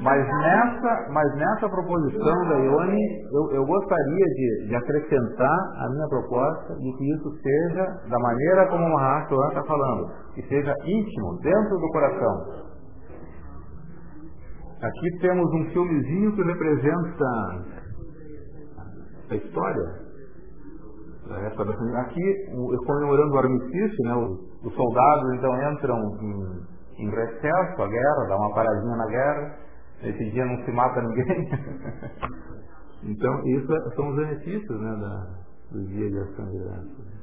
S1: mas nessa, mas nessa proposição da Ione, eu, eu gostaria de, de acrescentar a minha proposta de que isso seja da maneira como o Maharashtra está falando, que seja íntimo, dentro do coração. Aqui temos um filmezinho que representa a história. Aqui, comemorando o armistício, né, os soldados então entram em, em recesso, a guerra, dá uma paradinha na guerra. Esse dia não se mata ninguém. então, isso é, são os benefícios né, da, do dia de ação de graças.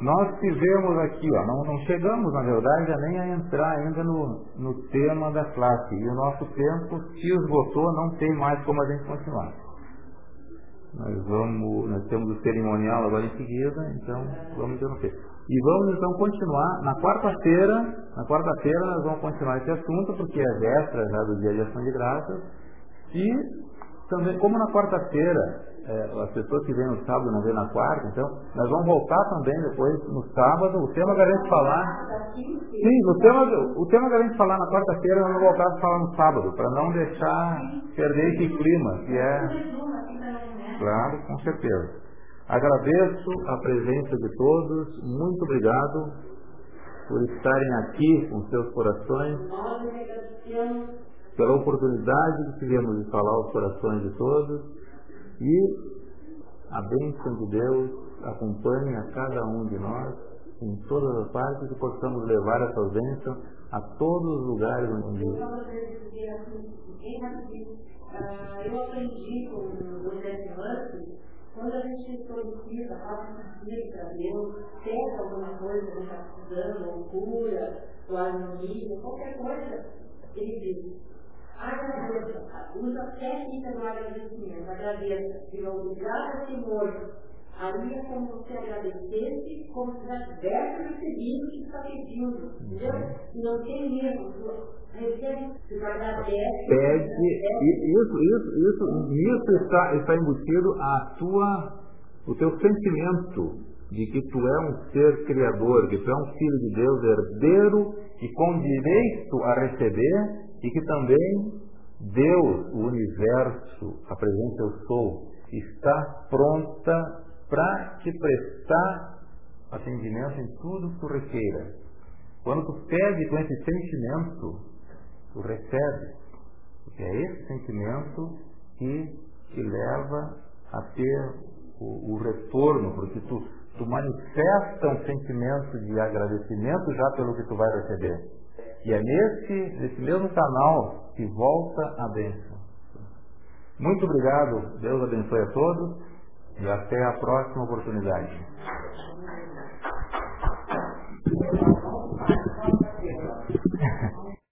S1: Nós tivemos aqui, ó, não, não, chegamos, na verdade, a nem a entrar ainda no, no tema da classe. E o nosso tempo se esgotou, não tem mais como a gente continuar. Nós vamos, nós temos o cerimonial agora em seguida, então vamos interromper. E vamos então continuar na quarta-feira. Na quarta-feira nós vamos continuar esse assunto, porque é véspera já do dia de ação de graças. E também, como na quarta-feira é, as pessoas que vêm no sábado não vêm na quarta, então nós vamos voltar também depois no sábado. O tema que a gente falar. Sim, o tema, o tema que a gente falar na quarta-feira nós vamos voltar a falar no sábado, para não deixar perder esse clima, que é. Claro, com certeza. Agradeço a presença de todos, muito obrigado por estarem aqui com seus corações, pela oportunidade que tivemos de falar aos corações de todos e a bênção de Deus acompanhe a cada um de nós em todas as partes e possamos levar essa bênção a todos os lugares onde.
S2: Eu aprendi com o José Murphy, quando a gente solicita, um pedido para Deus, pega alguma coisa que está precisando, ou cura, ou harmonia, qualquer coisa, ele diz, Agradeça, usa técnica do agradecimento, agradeça, Senhor, graças Senhor. É como se agradecesse, como se já tivesse recebido o que está pedindo. Entendeu? Não tem erro. Recebe, agradece.
S1: Pede, isso, isso, isso, nisso está, está embutido a tua, o teu sentimento de que tu é um ser criador, que tu é um filho de Deus, herdeiro e com direito a receber e que também Deus, o universo, a presença eu sou, está pronta para te prestar atendimento em tudo que tu requeira. Quando tu pede com esse sentimento, tu recebe. Porque é esse sentimento que te leva a ter o, o retorno, porque tu, tu manifesta um sentimento de agradecimento já pelo que tu vai receber. E é nesse, nesse mesmo canal que volta a bênção. Muito obrigado, Deus abençoe a todos e até a próxima oportunidade.